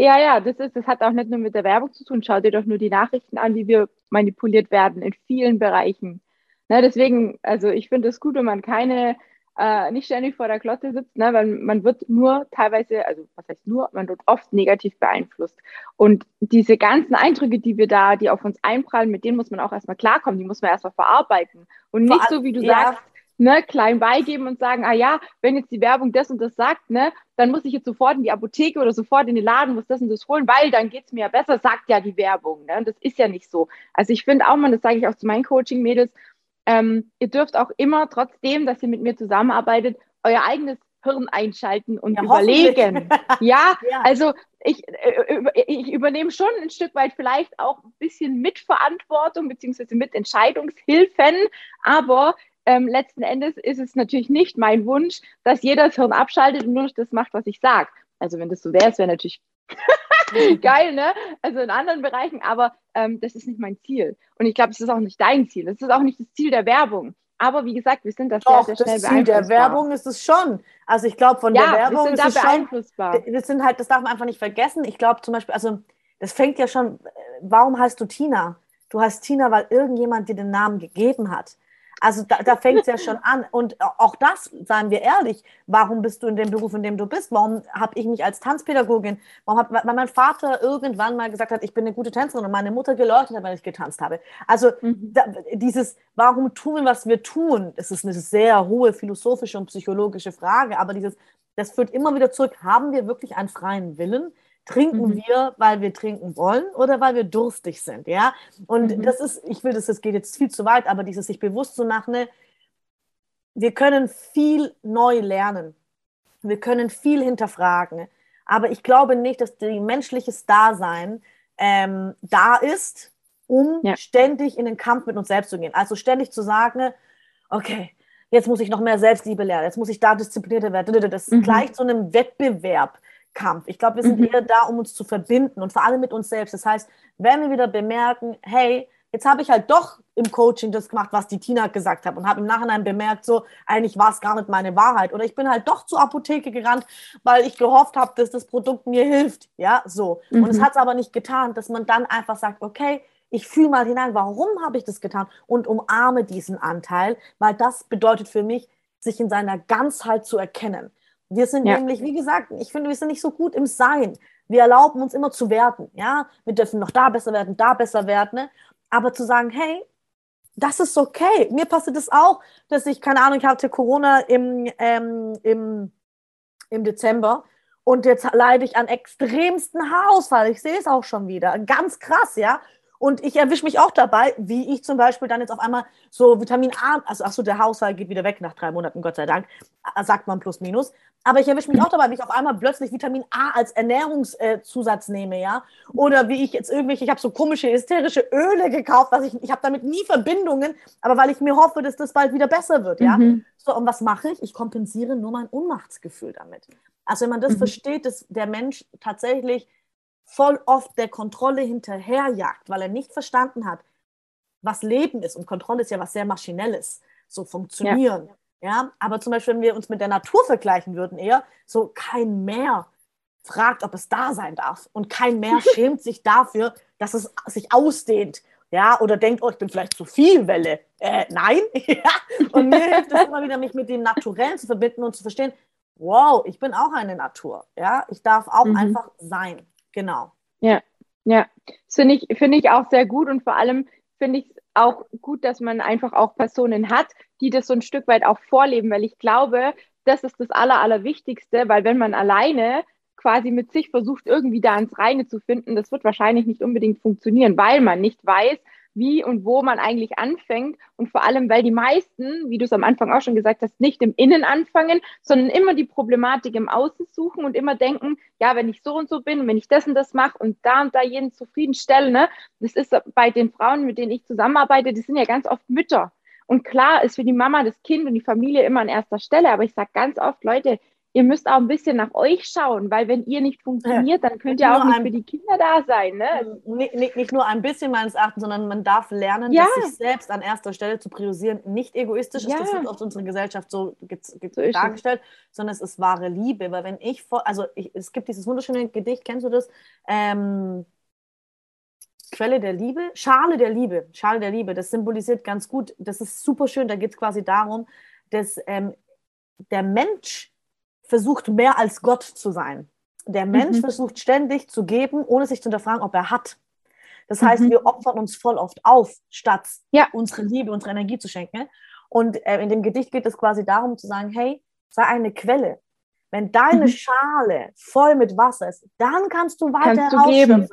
ja, ja, das, ist, das hat auch nicht nur mit der Werbung zu tun. Schau dir doch nur die Nachrichten an, wie wir manipuliert werden in vielen Bereichen. Ne, deswegen, also ich finde es gut, wenn man keine äh, nicht ständig vor der Klotte sitzt, ne, weil man wird nur teilweise, also was heißt nur, man wird oft negativ beeinflusst. Und diese ganzen Eindrücke, die wir da, die auf uns einprallen, mit denen muss man auch erstmal klarkommen, die muss man erstmal verarbeiten. Und nicht so, wie du ja. sagst, ne, klein beigeben und sagen, ah ja, wenn jetzt die Werbung das und das sagt, ne, dann muss ich jetzt sofort in die Apotheke oder sofort in den Laden, muss das und das holen, weil dann geht es mir ja besser, sagt ja die Werbung. Ne? Und das ist ja nicht so. Also ich finde auch mal, das sage ich auch zu meinen Coaching-Mädels, ähm, ihr dürft auch immer, trotzdem, dass ihr mit mir zusammenarbeitet, euer eigenes Hirn einschalten und ja, überlegen. ja, ja, also ich, äh, ich übernehme schon ein Stück weit vielleicht auch ein bisschen Mitverantwortung beziehungsweise Mitentscheidungshilfen, aber ähm, letzten Endes ist es natürlich nicht mein Wunsch, dass jeder das Hirn abschaltet und nur das macht, was ich sage. Also wenn das so wäre, es wäre natürlich geil, ne? Also in anderen Bereichen, aber ähm, das ist nicht mein Ziel. Und ich glaube, es ist auch nicht dein Ziel. Es ist auch nicht das Ziel der Werbung. Aber wie gesagt, wir sind das Doch, sehr, sehr schnell das Ziel der Werbung ist es schon. Also ich glaube, von ja, der Werbung wir sind ist da es beeinflussbar. Schon, das sind halt, das darf man einfach nicht vergessen. Ich glaube zum Beispiel, also das fängt ja schon, warum heißt du Tina? Du heißt Tina, weil irgendjemand dir den Namen gegeben hat. Also da, da fängt es ja schon an. Und auch das, seien wir ehrlich, warum bist du in dem Beruf, in dem du bist? Warum habe ich mich als Tanzpädagogin, warum hat, weil mein Vater irgendwann mal gesagt hat, ich bin eine gute Tänzerin und meine Mutter geleuchtet hat, weil ich getanzt habe. Also mhm. da, dieses, warum tun, was wir tun, das ist eine sehr hohe philosophische und psychologische Frage, aber dieses, das führt immer wieder zurück, haben wir wirklich einen freien Willen? Trinken mhm. wir, weil wir trinken wollen oder weil wir durstig sind, ja? Und mhm. das ist, ich will das, das geht jetzt viel zu weit, aber dieses sich bewusst zu machen, ne, wir können viel neu lernen. Wir können viel hinterfragen. Aber ich glaube nicht, dass die menschliches Dasein ähm, da ist, um ja. ständig in den Kampf mit uns selbst zu gehen. Also ständig zu sagen, okay, jetzt muss ich noch mehr Selbstliebe lernen, jetzt muss ich da disziplinierter werden. Das mhm. gleicht so einem Wettbewerb. Kampf. Ich glaube, wir sind mhm. eher da, um uns zu verbinden und vor allem mit uns selbst. Das heißt, wenn wir wieder bemerken, hey, jetzt habe ich halt doch im Coaching das gemacht, was die Tina gesagt hat und habe im Nachhinein bemerkt, so eigentlich war es gar nicht meine Wahrheit oder ich bin halt doch zur Apotheke gerannt, weil ich gehofft habe, dass das Produkt mir hilft, ja, so. Mhm. Und es mhm. hat es aber nicht getan, dass man dann einfach sagt, okay, ich fühle mal hinein, warum habe ich das getan und umarme diesen Anteil, weil das bedeutet für mich, sich in seiner Ganzheit zu erkennen. Wir sind ja. nämlich, wie gesagt, ich finde, wir sind nicht so gut im Sein. Wir erlauben uns immer zu werten. Ja, wir dürfen noch da besser werden, da besser werden. Ne? Aber zu sagen, hey, das ist okay. Mir passiert es das auch, dass ich, keine Ahnung, ich hatte Corona im, ähm, im, im Dezember und jetzt leide ich an extremsten Haarausfall. Ich sehe es auch schon wieder. Ganz krass, ja. Und ich erwische mich auch dabei, wie ich zum Beispiel dann jetzt auf einmal so Vitamin A, also achso, der Haarausfall geht wieder weg nach drei Monaten, Gott sei Dank, äh, sagt man plus minus. Aber ich erwische mich auch dabei, wie ich auf einmal plötzlich Vitamin A als Ernährungszusatz nehme, ja. Oder wie ich jetzt irgendwelche, ich habe so komische ätherische Öle gekauft, was ich, ich habe damit nie Verbindungen, aber weil ich mir hoffe, dass das bald wieder besser wird, ja. Mhm. So, und was mache ich? Ich kompensiere nur mein Unmachtsgefühl damit. Also wenn man das mhm. versteht, dass der Mensch tatsächlich voll oft der Kontrolle hinterherjagt, weil er nicht verstanden hat, was Leben ist. Und Kontrolle ist ja was sehr Maschinelles, so funktionieren. Ja. ja. Aber zum Beispiel, wenn wir uns mit der Natur vergleichen würden, eher so kein Meer fragt, ob es da sein darf. Und kein Meer schämt sich dafür, dass es sich ausdehnt. Ja, oder denkt, oh, ich bin vielleicht zu viel Welle. Äh, nein. ja. Und mir hilft es immer wieder, mich mit dem Naturellen zu verbinden und zu verstehen, wow, ich bin auch eine Natur. Ja, ich darf auch mhm. einfach sein. Genau. Ja, ja. Das finde ich, find ich auch sehr gut und vor allem finde ich es auch gut, dass man einfach auch Personen hat, die das so ein Stück weit auch vorleben, weil ich glaube, das ist das Aller, Allerwichtigste, weil wenn man alleine quasi mit sich versucht, irgendwie da ins Reine zu finden, das wird wahrscheinlich nicht unbedingt funktionieren, weil man nicht weiß, wie und wo man eigentlich anfängt und vor allem, weil die meisten, wie du es am Anfang auch schon gesagt hast, nicht im Innen anfangen, sondern immer die Problematik im Außen suchen und immer denken, ja, wenn ich so und so bin, wenn ich das und das mache und da und da jeden zufriedenstelle, ne, das ist bei den Frauen, mit denen ich zusammenarbeite, die sind ja ganz oft Mütter. Und klar ist für die Mama das Kind und die Familie immer an erster Stelle, aber ich sage ganz oft, Leute, ihr müsst auch ein bisschen nach euch schauen, weil wenn ihr nicht funktioniert, dann könnt ihr auch nicht für die Kinder da sein. Ne? Nicht, nicht, nur ein bisschen meines Erachtens, sondern man darf lernen, ja. sich selbst an erster Stelle zu priorisieren. Nicht egoistisch ja. ist, das wird oft unsere Gesellschaft so, so dargestellt, sondern es ist wahre Liebe. Weil wenn ich, vor, also ich, es gibt dieses wunderschöne Gedicht, kennst du das? Ähm, Quelle der Liebe, Schale der Liebe, Schale der Liebe, das symbolisiert ganz gut, das ist super schön, da geht es quasi darum, dass ähm, der Mensch versucht mehr als Gott zu sein. Der Mensch mhm. versucht ständig zu geben, ohne sich zu hinterfragen, ob er hat. Das heißt, mhm. wir opfern uns voll oft auf, statt ja. unsere Liebe, unsere Energie zu schenken. Und äh, in dem Gedicht geht es quasi darum zu sagen, hey, sei eine Quelle. Wenn deine mhm. Schale voll mit Wasser ist, dann kannst du weiter kannst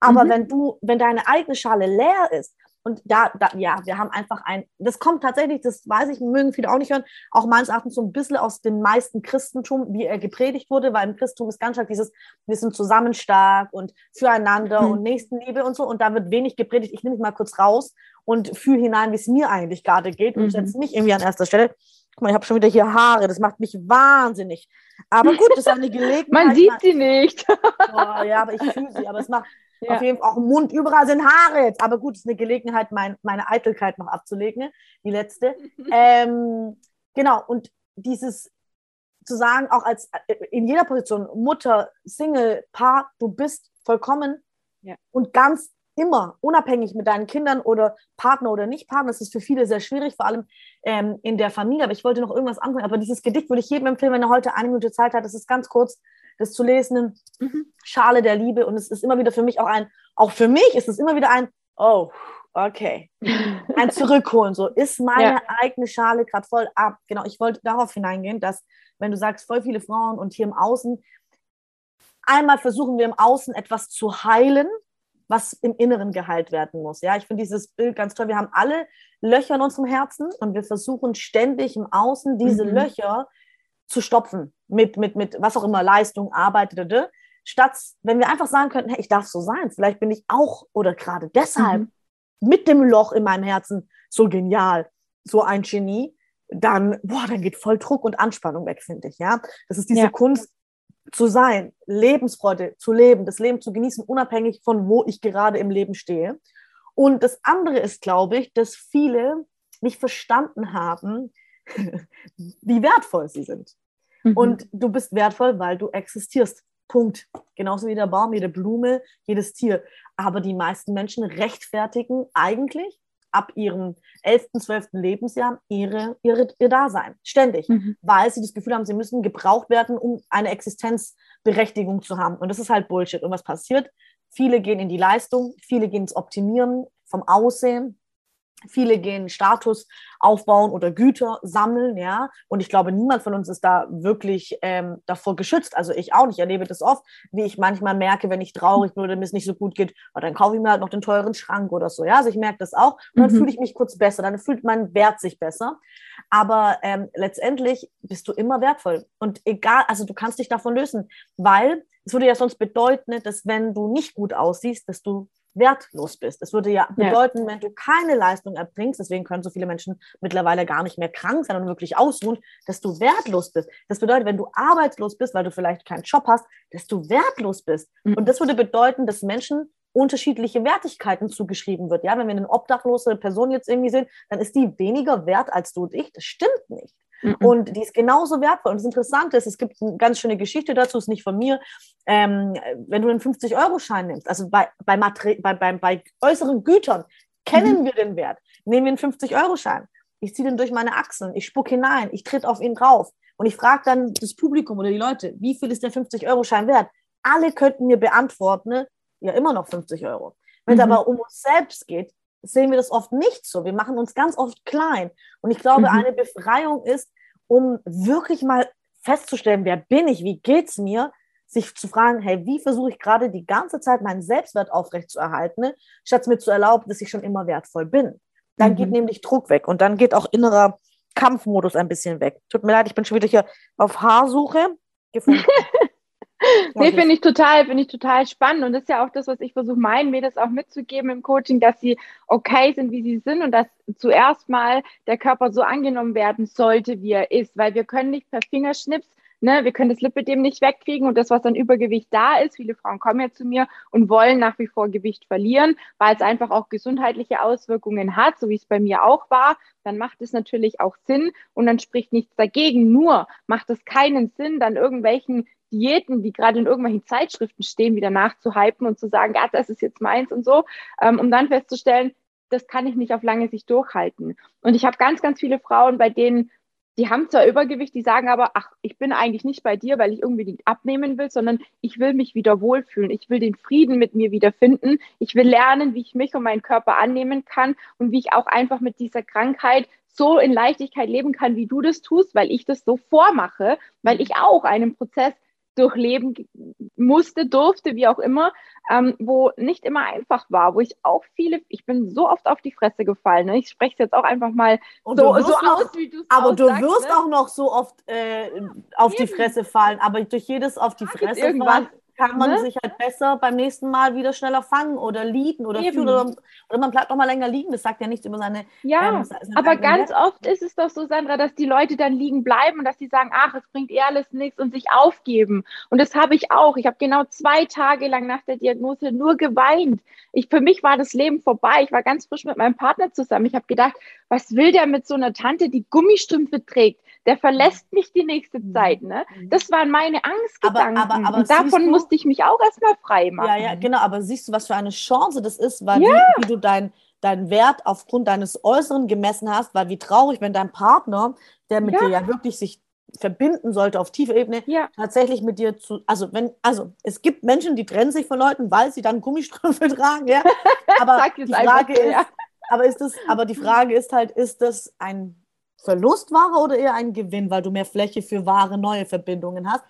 Aber mhm. wenn du, wenn deine eigene Schale leer ist, und da, da, ja, wir haben einfach ein, das kommt tatsächlich, das weiß ich, mögen viele auch nicht hören, auch meines Erachtens so ein bisschen aus dem meisten Christentum, wie er gepredigt wurde, weil im Christentum ist ganz stark dieses, wir sind zusammen stark und füreinander mhm. und Nächstenliebe und so. Und da wird wenig gepredigt. Ich nehme mich mal kurz raus und fühle hinein, wie es mir eigentlich gerade geht und mhm. setze mich irgendwie an erster Stelle. Guck mal, ich habe schon wieder hier Haare, das macht mich wahnsinnig. Aber gut, das ist eine Gelegenheit. Man sieht sie nicht. oh, ja, aber ich fühle sie. Aber es macht, ja. Auf jeden Fall auch im Mund, überall sind Haare jetzt. Aber gut, es ist eine Gelegenheit, mein, meine Eitelkeit noch abzulegen, die letzte. ähm, genau, und dieses zu sagen, auch als äh, in jeder Position, Mutter, Single, Paar, du bist vollkommen ja. und ganz immer, unabhängig mit deinen Kindern oder Partner oder nicht Partner, das ist für viele sehr schwierig, vor allem ähm, in der Familie. Aber ich wollte noch irgendwas anfangen. Aber dieses Gedicht würde ich jedem empfehlen, wenn er heute eine Minute Zeit hat. Das ist ganz kurz das zu lesen, mhm. Schale der Liebe. Und es ist immer wieder für mich auch ein, auch für mich ist es immer wieder ein, oh, okay, ein Zurückholen. So, ist meine ja. eigene Schale gerade voll ab? Genau, ich wollte darauf hineingehen, dass, wenn du sagst, voll viele Frauen und hier im Außen, einmal versuchen wir im Außen etwas zu heilen, was im Inneren geheilt werden muss. Ja, ich finde dieses Bild ganz toll. Wir haben alle Löcher in unserem Herzen und wir versuchen ständig im Außen diese mhm. Löcher zu stopfen mit, mit, mit was auch immer, Leistung, Arbeit, statt, wenn wir einfach sagen könnten, hey, ich darf so sein, vielleicht bin ich auch oder gerade deshalb mhm. mit dem Loch in meinem Herzen so genial, so ein Genie, dann, boah, dann geht voll Druck und Anspannung weg, finde ich, ja. Das ist diese ja. Kunst zu sein, Lebensfreude zu leben, das Leben zu genießen, unabhängig von wo ich gerade im Leben stehe. Und das andere ist, glaube ich, dass viele nicht verstanden haben, wie wertvoll sie sind. Mhm. Und du bist wertvoll, weil du existierst. Punkt. Genauso wie der Baum, jede Blume, jedes Tier. Aber die meisten Menschen rechtfertigen eigentlich ab ihrem 11., 12. Lebensjahr ihre, ihre, ihr Dasein. Ständig. Mhm. Weil sie das Gefühl haben, sie müssen gebraucht werden, um eine Existenzberechtigung zu haben. Und das ist halt Bullshit. Und was passiert? Viele gehen in die Leistung, viele gehen ins Optimieren vom Aussehen, Viele gehen Status aufbauen oder Güter sammeln, ja. Und ich glaube, niemand von uns ist da wirklich ähm, davor geschützt. Also ich auch nicht. Ich erlebe das oft, wie ich manchmal merke, wenn ich traurig bin oder mir es nicht so gut geht, oh, dann kaufe ich mir halt noch den teuren Schrank oder so. Ja, also ich merke das auch. Und dann mhm. fühle ich mich kurz besser. Dann fühlt mein Wert sich besser. Aber ähm, letztendlich bist du immer wertvoll. Und egal, also du kannst dich davon lösen, weil es würde ja sonst bedeuten, dass wenn du nicht gut aussiehst, dass du wertlos bist. Es würde ja bedeuten, ja. wenn du keine Leistung erbringst, deswegen können so viele Menschen mittlerweile gar nicht mehr krank sein und wirklich ausruhen, dass du wertlos bist. Das bedeutet, wenn du arbeitslos bist, weil du vielleicht keinen Job hast, dass du wertlos bist. Mhm. Und das würde bedeuten, dass Menschen unterschiedliche Wertigkeiten zugeschrieben wird. Ja, wenn wir eine obdachlose Person jetzt irgendwie sehen, dann ist die weniger wert als du und ich. Das stimmt nicht. Mhm. Und die ist genauso wertvoll. Und das Interessante ist, es gibt eine ganz schöne Geschichte dazu, ist nicht von mir. Ähm, wenn du einen 50-Euro-Schein nimmst, also bei, bei, bei, bei, bei äußeren Gütern, kennen mhm. wir den Wert. Nehmen wir einen 50-Euro-Schein. Ich ziehe den durch meine Achseln, ich spucke hinein, ich tritt auf ihn drauf. Und ich frage dann das Publikum oder die Leute, wie viel ist der 50-Euro-Schein wert? Alle könnten mir beantworten, ne? ja, immer noch 50 Euro. Wenn es mhm. aber um uns selbst geht, sehen wir das oft nicht so. Wir machen uns ganz oft klein. Und ich glaube, mhm. eine Befreiung ist, um wirklich mal festzustellen, wer bin ich, wie geht es mir, sich zu fragen, hey, wie versuche ich gerade die ganze Zeit meinen Selbstwert aufrechtzuerhalten, ne? statt mir zu erlauben, dass ich schon immer wertvoll bin. Dann mhm. geht nämlich Druck weg und dann geht auch innerer Kampfmodus ein bisschen weg. Tut mir leid, ich bin schon wieder hier auf Haarsuche gefunden. nee, finde ich total, finde ich total spannend. Und das ist ja auch das, was ich versuche, meinen Mädels auch mitzugeben im Coaching, dass sie okay sind, wie sie sind und dass zuerst mal der Körper so angenommen werden sollte, wie er ist. Weil wir können nicht per Fingerschnips Ne, wir können das Lipidem nicht wegkriegen und das, was an Übergewicht da ist, viele Frauen kommen ja zu mir und wollen nach wie vor Gewicht verlieren, weil es einfach auch gesundheitliche Auswirkungen hat, so wie es bei mir auch war, dann macht es natürlich auch Sinn und dann spricht nichts dagegen. Nur macht es keinen Sinn, dann irgendwelchen Diäten, die gerade in irgendwelchen Zeitschriften stehen, wieder nachzuhypen und zu sagen, ja, das ist jetzt meins und so, ähm, um dann festzustellen, das kann ich nicht auf lange Sicht durchhalten. Und ich habe ganz, ganz viele Frauen, bei denen, die haben zwar Übergewicht, die sagen aber, ach, ich bin eigentlich nicht bei dir, weil ich unbedingt abnehmen will, sondern ich will mich wieder wohlfühlen. Ich will den Frieden mit mir wiederfinden. Ich will lernen, wie ich mich und meinen Körper annehmen kann und wie ich auch einfach mit dieser Krankheit so in Leichtigkeit leben kann, wie du das tust, weil ich das so vormache, weil ich auch einen Prozess durchleben musste, durfte, wie auch immer, ähm, wo nicht immer einfach war, wo ich auch viele, ich bin so oft auf die Fresse gefallen. Ne? Ich spreche es jetzt auch einfach mal so, so aus, wie du es Aber du wirst ne? auch noch so oft äh, auf Eben. die Fresse fallen, aber durch jedes auf die Fresse fallen kann man ne? sich halt besser beim nächsten Mal wieder schneller fangen oder lieben oder fühlen oder, oder, man bleibt noch mal länger liegen. Das sagt ja nichts über seine. Ja, ähm, seine aber ganz Wert. oft ist es doch so, Sandra, dass die Leute dann liegen bleiben und dass sie sagen, ach, es bringt eh alles nichts und sich aufgeben. Und das habe ich auch. Ich habe genau zwei Tage lang nach der Diagnose nur geweint. Ich, für mich war das Leben vorbei. Ich war ganz frisch mit meinem Partner zusammen. Ich habe gedacht, was will der mit so einer Tante, die Gummistrümpfe trägt? Der verlässt mich die nächste mhm. Zeit. Ne? Mhm. Das waren meine Angstgedanken. Aber, aber, aber und davon du, musste ich mich auch erstmal frei machen. Ja, ja, genau. Aber siehst du, was für eine Chance das ist, weil ja. wie, wie, du dein, deinen Wert aufgrund deines Äußeren gemessen hast, weil wie traurig, wenn dein Partner, der mit ja. dir ja wirklich sich verbinden sollte auf tiefer Ebene, ja. tatsächlich mit dir zu, also wenn, also es gibt Menschen, die trennen sich von Leuten, weil sie dann Gummistrümpfe tragen, ja. Aber die Frage ist, ja. aber ist das, aber die Frage ist halt, ist das ein Verlustware oder eher ein Gewinn, weil du mehr Fläche für wahre neue Verbindungen hast?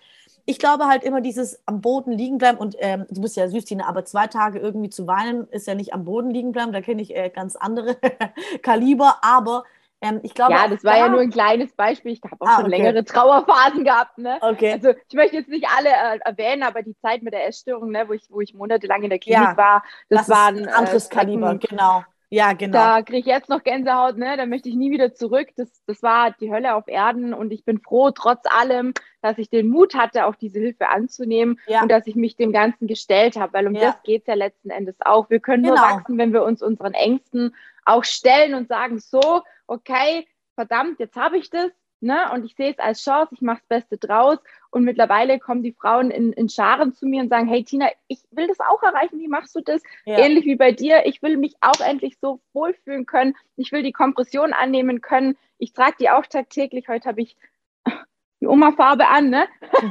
Ich glaube halt immer dieses am Boden liegen bleiben und ähm, du bist ja süß, Tina, aber zwei Tage irgendwie zu weinen ist ja nicht am Boden liegen bleiben, da kenne ich äh, ganz andere Kaliber, aber ähm, ich glaube. Ja, das war ja nur ein kleines Beispiel. Ich habe auch ah, schon okay. längere Trauerphasen gehabt. Ne? Okay. Also ich möchte jetzt nicht alle äh, erwähnen, aber die Zeit mit der Essstörung, ne, wo, ich, wo ich monatelang in der Klinik ja, war, das, das war ein anderes äh, Kaliber, genau. Ja, genau. Da kriege ich jetzt noch Gänsehaut, ne? Da möchte ich nie wieder zurück. Das, das war die Hölle auf Erden und ich bin froh, trotz allem, dass ich den Mut hatte, auch diese Hilfe anzunehmen ja. und dass ich mich dem Ganzen gestellt habe, weil um ja. das geht es ja letzten Endes auch. Wir können genau. nur wachsen, wenn wir uns unseren Ängsten auch stellen und sagen, so, okay, verdammt, jetzt habe ich das, Ne? Und ich sehe es als Chance, ich mache das Beste draus. Und mittlerweile kommen die Frauen in, in Scharen zu mir und sagen, hey Tina, ich will das auch erreichen, wie machst du das? Ja. Ähnlich wie bei dir, ich will mich auch endlich so wohlfühlen können. Ich will die Kompression annehmen können. Ich trage die auch tagtäglich. Heute habe ich die Oma-Farbe an, ne?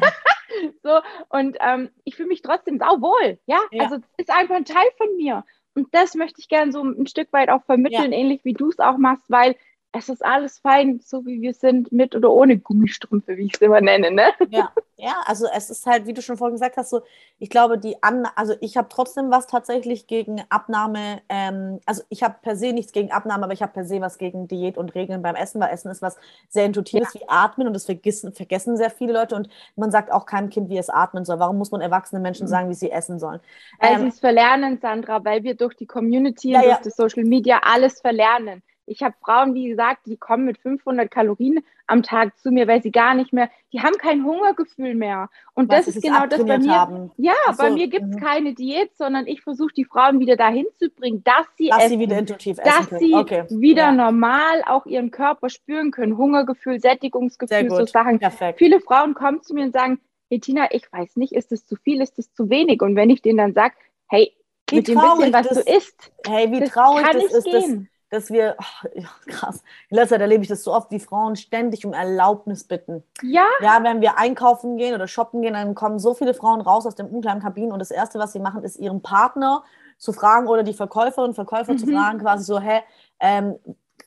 so, und ähm, ich fühle mich trotzdem sauwohl. Ja? ja, also es ist einfach ein Teil von mir. Und das möchte ich gerne so ein Stück weit auch vermitteln, ja. ähnlich wie du es auch machst, weil es ist alles fein, so wie wir sind, mit oder ohne Gummistrümpfe, wie ich es immer nenne. Ne? Ja, ja, also es ist halt, wie du schon vorhin gesagt hast, so, ich glaube, die An also ich habe trotzdem was tatsächlich gegen Abnahme, ähm, also ich habe per se nichts gegen Abnahme, aber ich habe per se was gegen Diät und Regeln beim Essen, weil Essen ist was sehr Intuitives ja. wie Atmen und das vergessen, vergessen sehr viele Leute und man sagt auch keinem Kind, wie es atmen soll. Warum muss man erwachsenen Menschen mhm. sagen, wie sie essen sollen? Weil ähm, sie es verlernen, Sandra, weil wir durch die Community, ja, durch ja. das Social Media alles verlernen Ich habe Frauen, wie gesagt, die kommen mit 500 Kalorien am Tag zu mir, weil sie gar nicht mehr, die haben kein Hungergefühl mehr. Und Was das ist genau das bei mir. Haben. Ja, so, bei mir gibt es mhm. keine Diät, sondern ich versuche die Frauen wieder dahin zu bringen, dass sie dass essen, sie wieder intuitiv essen dass können. sie okay. wieder ja. normal auch ihren Körper spüren können, Hungergefühl, Sättigungsgefühl, so Sachen. Perfekt. Viele Frauen kommen zu mir und sagen, hey Tina, ich weiß nicht, ist es zu viel, ist es zu wenig? Und wenn ich denen dann sage, hey, wie mit dem bisschen, was das, du isst, hey, wie traurig das, das ist, gehen dass wir, oh, ja, krass, in letzter Zeit erlebe ich das so oft, wie Frauen ständig um Erlaubnis bitten. Ja. Ja, wenn wir einkaufen gehen oder shoppen gehen, dann kommen so viele Frauen raus aus dem Umkleidenkabinen und das Erste, was sie machen, ist ihren Partner zu fragen oder die Verkäuferin, Verkäufer mhm. zu fragen, quasi so, hä, ähm,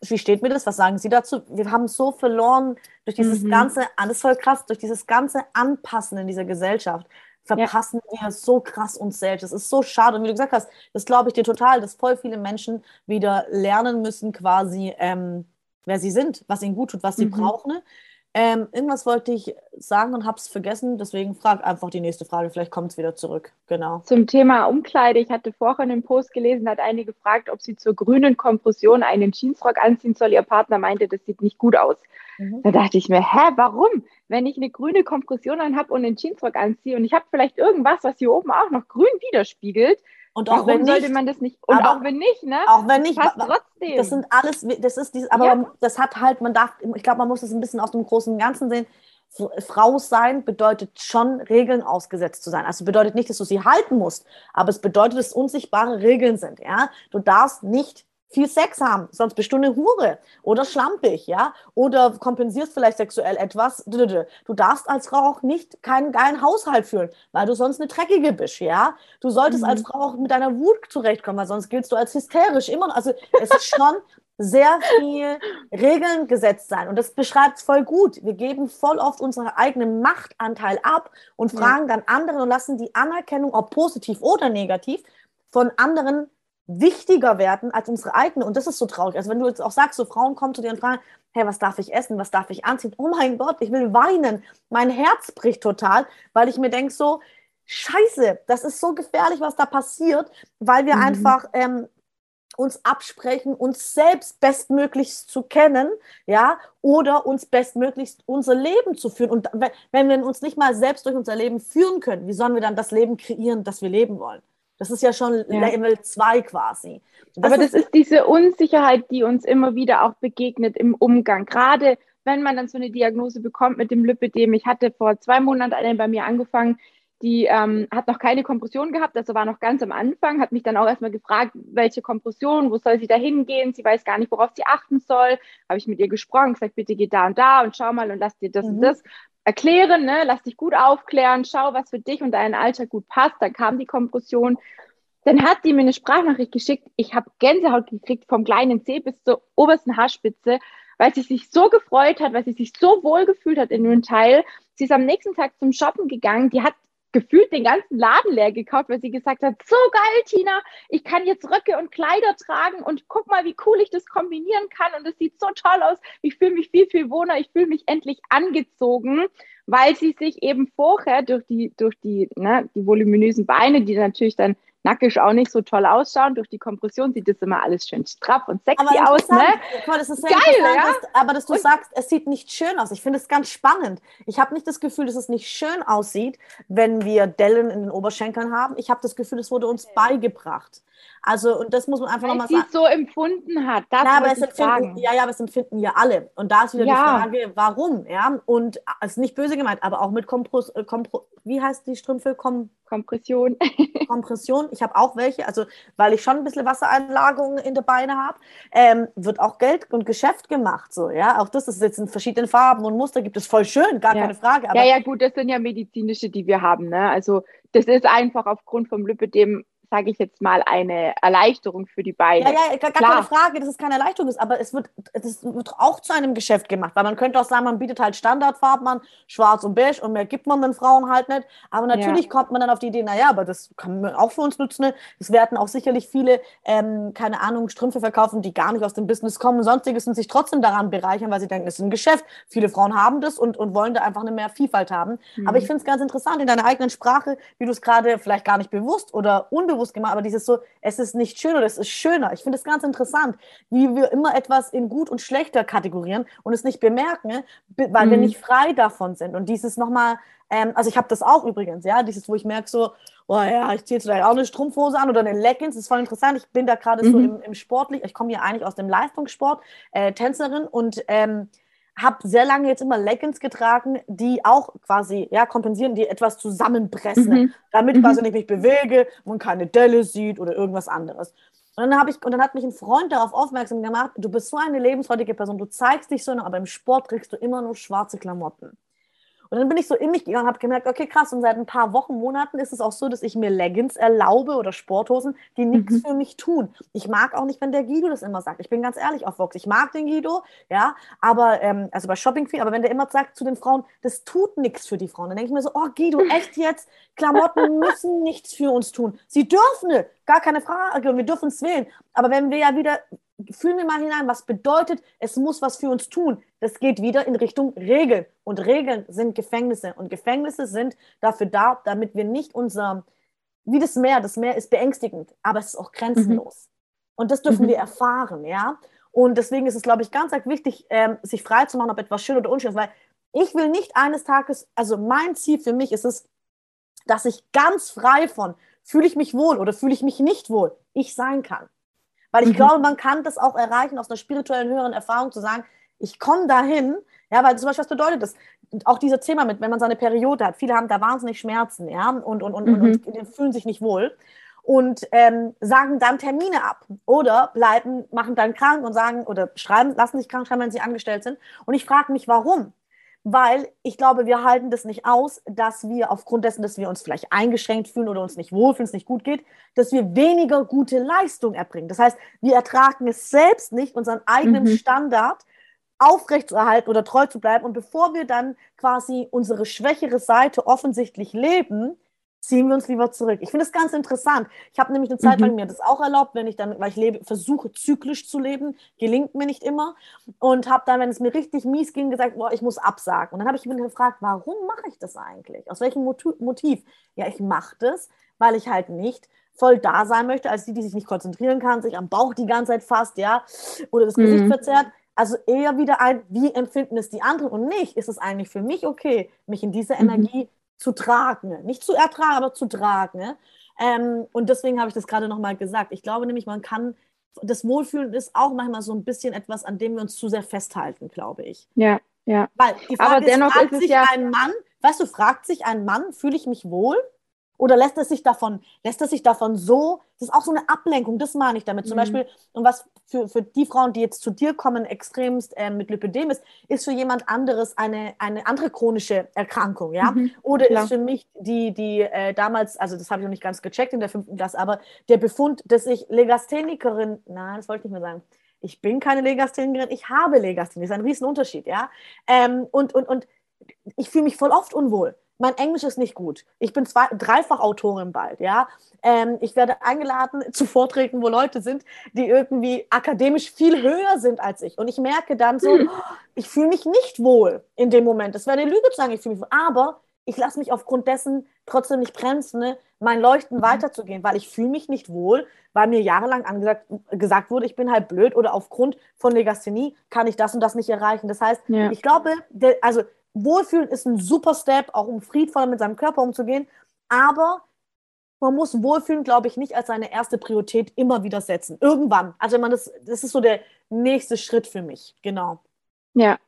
wie steht mir das? Was sagen Sie dazu? Wir haben so verloren durch dieses mhm. ganze, ist voll krass, durch dieses ganze Anpassen in dieser Gesellschaft verpassen ja. wir so krass uns selbst. Das ist so schade. Und wie du gesagt hast, das glaube ich dir total, dass voll viele Menschen wieder lernen müssen, quasi, ähm, wer sie sind, was ihnen gut tut, was sie mhm. brauchen. Ähm, irgendwas wollte ich sagen und habe es vergessen, deswegen frag einfach die nächste Frage, vielleicht kommt es wieder zurück. Genau. Zum Thema Umkleide, ich hatte vorhin einen Post gelesen, hat eine gefragt, ob sie zur grünen Kompression einen Jeansrock anziehen soll. Ihr Partner meinte, das sieht nicht gut aus. Mhm. Da dachte ich mir, hä, warum? Wenn ich eine grüne Kompression anhabe und einen Jeansrock anziehe und ich habe vielleicht irgendwas, was hier oben auch noch grün widerspiegelt, und auch wenn nicht, sollte man das nicht? Und auch wenn nicht, ne? Auch wenn nicht, passt trotzdem. Das sind alles, das ist dieses, aber ja. das hat halt, man darf, ich glaube, man muss das ein bisschen aus dem großen Ganzen sehen. Frau sein bedeutet schon, Regeln ausgesetzt zu sein. Also bedeutet nicht, dass du sie halten musst, aber es bedeutet, dass unsichtbare Regeln sind. Ja, du darfst nicht viel Sex haben, sonst bist du eine Hure oder schlampig, ja, oder kompensierst vielleicht sexuell etwas. Du darfst als Frau auch nicht keinen geilen Haushalt führen, weil du sonst eine dreckige bist, ja. Du solltest mhm. als Frau auch mit deiner Wut zurechtkommen, weil sonst giltst du als hysterisch immer. Also es ist schon sehr viel Regeln gesetzt sein und das beschreibt es voll gut. Wir geben voll oft unseren eigenen Machtanteil ab und fragen ja. dann andere und lassen die Anerkennung, ob positiv oder negativ, von anderen wichtiger werden als unsere eigene. Und das ist so traurig. Also wenn du jetzt auch sagst, so Frauen kommen zu dir und fragen, hey, was darf ich essen, was darf ich anziehen? Oh mein Gott, ich will weinen. Mein Herz bricht total, weil ich mir denke so, scheiße, das ist so gefährlich, was da passiert, weil wir mhm. einfach ähm, uns absprechen, uns selbst bestmöglichst zu kennen, ja, oder uns bestmöglichst unser Leben zu führen. Und wenn wir uns nicht mal selbst durch unser Leben führen können, wie sollen wir dann das Leben kreieren, das wir leben wollen? Das ist ja schon ja. Level 2 quasi. Das Aber das ist, ist diese Unsicherheit, die uns immer wieder auch begegnet im Umgang. Gerade wenn man dann so eine Diagnose bekommt mit dem Lipidem. Ich hatte vor zwei Monaten eine bei mir angefangen, die ähm, hat noch keine Kompression gehabt, also war noch ganz am Anfang, hat mich dann auch erstmal gefragt, welche Kompression, wo soll sie da hingehen? Sie weiß gar nicht, worauf sie achten soll. Habe ich mit ihr gesprochen, gesagt, bitte geh da und da und schau mal und lass dir das mhm. und das erklären, ne? lass dich gut aufklären, schau, was für dich und deinen Alltag gut passt. Dann kam die Kompression. Dann hat die mir eine Sprachnachricht geschickt. Ich habe Gänsehaut gekriegt vom kleinen Zeh bis zur obersten Haarspitze, weil sie sich so gefreut hat, weil sie sich so wohl gefühlt hat in dem Teil. Sie ist am nächsten Tag zum Shoppen gegangen. Die hat gefühlt den ganzen Laden leer gekauft, weil sie gesagt hat, so geil, Tina, ich kann jetzt Röcke und Kleider tragen und guck mal, wie cool ich das kombinieren kann und es sieht so toll aus. Ich fühle mich viel, viel wohner, ich fühle mich endlich angezogen, weil sie sich eben vorher durch die, durch die, ne, die voluminösen Beine, die natürlich dann nackig auch nicht so toll ausschauen. Durch die Kompression sieht das immer alles schön straff und sexy aus. Ne? Mal, das ist Geil, ja? Dass, aber dass du und sagst, es sieht nicht schön aus. Ich finde es ganz spannend. Ich habe nicht das Gefühl, dass es nicht schön aussieht, wenn wir Dellen in den Oberschenkeln haben. Ich habe das Gefühl, es wurde uns beigebracht. Also, und das muss man einfach nochmal sagen. so empfunden hat. Das ja, aber es empfinden, ja, ja, aber es empfinden ja alle. Und da ist wieder ja. die Frage, warum? Ja, und es ist nicht böse gemeint, aber auch mit Kompros, äh, Kompro, wie heißt die Strümpfe? Kom Kompression. Kompression. Ich habe auch welche, also weil ich schon ein bisschen Wassereinlagerungen in der Beine habe, ähm, wird auch Geld und Geschäft gemacht. So, ja, auch das ist jetzt in verschiedenen Farben und Muster gibt es voll schön, gar ja. keine Frage. ja, ja, gut, das sind ja medizinische, die wir haben. Ne? Also das ist einfach aufgrund vom Lipidem sage ich jetzt mal, eine Erleichterung für die Beine. Ja, ja, gar, gar keine Frage, dass es keine Erleichterung ist, aber es wird, es wird auch zu einem Geschäft gemacht, weil man könnte auch sagen, man bietet halt Standardfarben an, schwarz und beige und mehr gibt man den Frauen halt nicht. Aber natürlich ja. kommt man dann auf die Idee, naja, aber das kann man auch für uns nutzen. Es werden auch sicherlich viele, ähm, keine Ahnung, Strümpfe verkaufen, die gar nicht aus dem Business kommen, sonstiges und sich trotzdem daran bereichern, weil sie denken, es ist ein Geschäft. Viele Frauen haben das und, und wollen da einfach eine mehr Vielfalt haben. Mhm. Aber ich finde es ganz interessant, in deiner eigenen Sprache, wie du es gerade vielleicht gar nicht bewusst oder unbewusst unbewusst gemacht, aber dieses so, es ist nicht schön oder es ist schöner. Ich finde es ganz interessant, wie wir immer etwas in gut und schlechter kategorieren und es nicht bemerken, weil mhm. wir nicht frei davon sind. Und dieses nochmal, ähm, also ich habe das auch übrigens, ja, dieses, wo ich merke so, oh ja, ich ziehe jetzt vielleicht auch eine Strumpfhose an oder eine Leggings, das ist voll interessant. Ich bin da gerade mhm. so im, im Sportlich, ich komme ja eigentlich aus dem Leistungssport, äh, Tänzerin und ähm, habe sehr lange jetzt immer Leggings getragen, die auch quasi ja, kompensieren, die etwas zusammenpressen, mhm. damit mhm. quasi nicht mich bewege, man keine Delle sieht oder irgendwas anderes. Und dann, ich, und dann hat mich ein Freund darauf aufmerksam gemacht, du bist so eine lebensfreudige Person, du zeigst dich so, aber im Sport trägst du immer nur schwarze Klamotten. Und dann bin ich so in mich gegangen und habe gemerkt, okay, krass, und seit ein paar Wochen, Monaten ist es auch so, dass ich mir Leggings erlaube oder Sporthosen, die nichts mhm. für mich tun. Ich mag auch nicht, wenn der Guido das immer sagt. Ich bin ganz ehrlich auf Vox. Ich mag den Guido, ja, aber, ähm, also bei Shopping viel, aber wenn der immer sagt zu den Frauen, das tut nichts für die Frauen, dann denke ich mir so, oh Guido, echt jetzt? Klamotten müssen nichts für uns tun. Sie dürfen, gar keine Frage, und wir dürfen es wählen. Aber wenn wir ja wieder fühlen wir mal hinein, was bedeutet, es muss was für uns tun. Das geht wieder in Richtung Regeln. Und Regeln sind Gefängnisse. Und Gefängnisse sind dafür da, damit wir nicht unser, wie das Meer, das Meer ist beängstigend, aber es ist auch grenzenlos. Mhm. Und das dürfen mhm. wir erfahren, ja. Und deswegen ist es, glaube ich, ganz, ganz wichtig, ähm, sich frei zu machen, ob etwas schön oder unschön ist, weil ich will nicht eines Tages, also mein Ziel für mich ist es, dass ich ganz frei von, fühle ich mich wohl oder fühle ich mich nicht wohl, ich sein kann. Weil ich mhm. glaube, man kann das auch erreichen, aus einer spirituellen, höheren Erfahrung zu sagen, ich komme dahin, ja, weil zum Beispiel, was bedeutet das? Auch dieses Thema mit, wenn man seine Periode hat, viele haben da wahnsinnig Schmerzen, ja, und, und, und, mhm. und, und fühlen sich nicht wohl und ähm, sagen dann Termine ab oder bleiben, machen dann krank und sagen oder schreiben, lassen sich krank schreiben, wenn sie angestellt sind. Und ich frage mich, warum? Weil ich glaube, wir halten das nicht aus, dass wir aufgrund dessen, dass wir uns vielleicht eingeschränkt fühlen oder uns nicht wohlfühlen, es nicht gut geht, dass wir weniger gute Leistung erbringen. Das heißt, wir ertragen es selbst nicht, unseren eigenen mhm. Standard aufrechtzuerhalten oder treu zu bleiben. Und bevor wir dann quasi unsere schwächere Seite offensichtlich leben, ziehen wir uns lieber zurück. Ich finde das ganz interessant. Ich habe nämlich eine Zeit lang mhm. mir das auch erlaubt, wenn ich dann, weil ich lebe, versuche zyklisch zu leben, gelingt mir nicht immer und habe dann, wenn es mir richtig mies ging, gesagt, boah, ich muss absagen. Und dann habe ich mich gefragt, warum mache ich das eigentlich? Aus welchem Motiv? Ja, ich mache das, weil ich halt nicht voll da sein möchte, als die, die sich nicht konzentrieren kann, sich am Bauch die ganze Zeit fasst, ja, oder das Gesicht mhm. verzerrt. Also eher wieder ein, wie empfinden es die anderen und nicht, ist es eigentlich für mich okay, mich in diese mhm. Zu tragen. Nicht zu ertragen, aber zu tragen. Ähm, und deswegen habe ich das gerade nochmal gesagt. Ich glaube nämlich, man kann, das Wohlfühlen ist auch manchmal so ein bisschen etwas, an dem wir uns zu sehr festhalten, glaube ich. Ja, ja. Weil die Frage aber dennoch ist, fragt ist sich ja ein Mann, weißt du, fragt sich ein Mann, fühle ich mich wohl? Oder lässt es sich davon, lässt es sich davon so, das ist auch so eine Ablenkung, das meine ich damit. Zum mhm. Beispiel, und was für, für die Frauen, die jetzt zu dir kommen, extremst äh, mit Lipödem ist, ist für jemand anderes eine, eine andere chronische Erkrankung, ja? Mhm. Oder Klar. ist für mich die, die äh, damals, also das habe ich noch nicht ganz gecheckt in der fünften Klasse, aber der Befund, dass ich Legasthenikerin, nein, das wollte ich nicht mehr sagen, ich bin keine Legasthenikerin, ich habe Legasthenie, das ist ein Riesenunterschied, ja? Ähm, und, und, und ich fühle mich voll oft unwohl mein Englisch ist nicht gut. Ich bin zwei, dreifach Autorin bald, ja. Ähm, ich werde eingeladen zu Vorträgen, wo Leute sind, die irgendwie akademisch viel höher sind als ich. Und ich merke dann so, hm. ich fühle mich nicht wohl in dem Moment. Das wäre eine Lüge zu sagen, ich fühle mich wohl. Aber ich lasse mich aufgrund dessen trotzdem nicht bremsen, ne, mein Leuchten mhm. weiterzugehen, weil ich fühle mich nicht wohl, weil mir jahrelang angesagt, gesagt wurde, ich bin halt blöd oder aufgrund von Legasthenie kann ich das und das nicht erreichen. Das heißt, ja. ich glaube, der, also Wohlfühlen ist ein super Step, auch um friedvoller mit seinem Körper umzugehen. Aber man muss Wohlfühlen, glaube ich, nicht als seine erste Priorität immer wieder setzen. Irgendwann. Also wenn man das, das ist so der nächste Schritt für mich. Genau. Ja.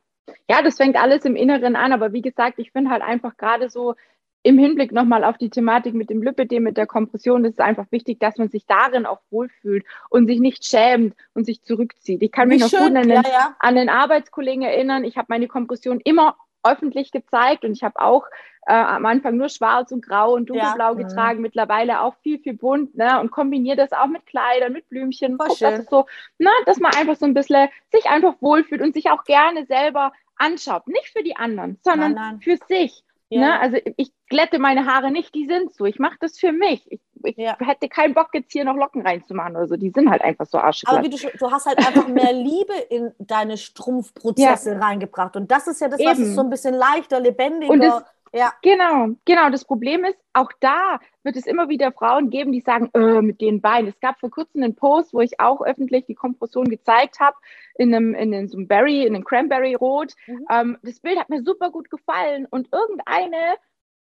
Ja, das fängt alles im Inneren an. Aber wie gesagt, ich finde halt einfach gerade so im Hinblick nochmal auf die Thematik mit dem Lipidem, mit der Kompression, ist es einfach wichtig, dass man sich darin auch wohlfühlt und sich nicht schämt und sich zurückzieht. Ich kann mich noch schön. gut an den, ja, ja. an den Arbeitskollegen erinnern. Ich habe meine Kompression immer öffentlich gezeigt und ich habe auch äh, am Anfang nur schwarz und grau und dunkelblau ja. Mhm. getragen, mittlerweile auch viel, viel bunt ne? und kombiniere das auch mit Kleidern, mit Blümchen. Guck, das ist so, ne? dass man einfach so ein bisschen sich einfach wohlfühlt und sich auch gerne selber anschaut. Nicht für die anderen, sondern nein, nein. für sich. Ja. Ne? Also ich glätte meine Haare nicht, die sind so. Ich mache das für mich. Ich, ich ja. hätte keinen Bock, jetzt hier noch Locken reinzumachen oder so. Die sind halt einfach so arschig. Aber wie du, du hast halt einfach mehr Liebe in deine Strumpfprozesse ja. reingebracht. Und das ist ja das, Eben. was es so ein bisschen leichter, lebendiger. Ja. Genau, genau. Das Problem ist, auch da wird es immer wieder Frauen geben, die sagen, äh, mit den Beinen. Es gab vor kurzem einen Post, wo ich auch öffentlich die Kompression gezeigt habe, in einem, in, in so einem Berry, in einem Cranberry-Rot. Mhm. Ähm, das Bild hat mir super gut gefallen und irgendeine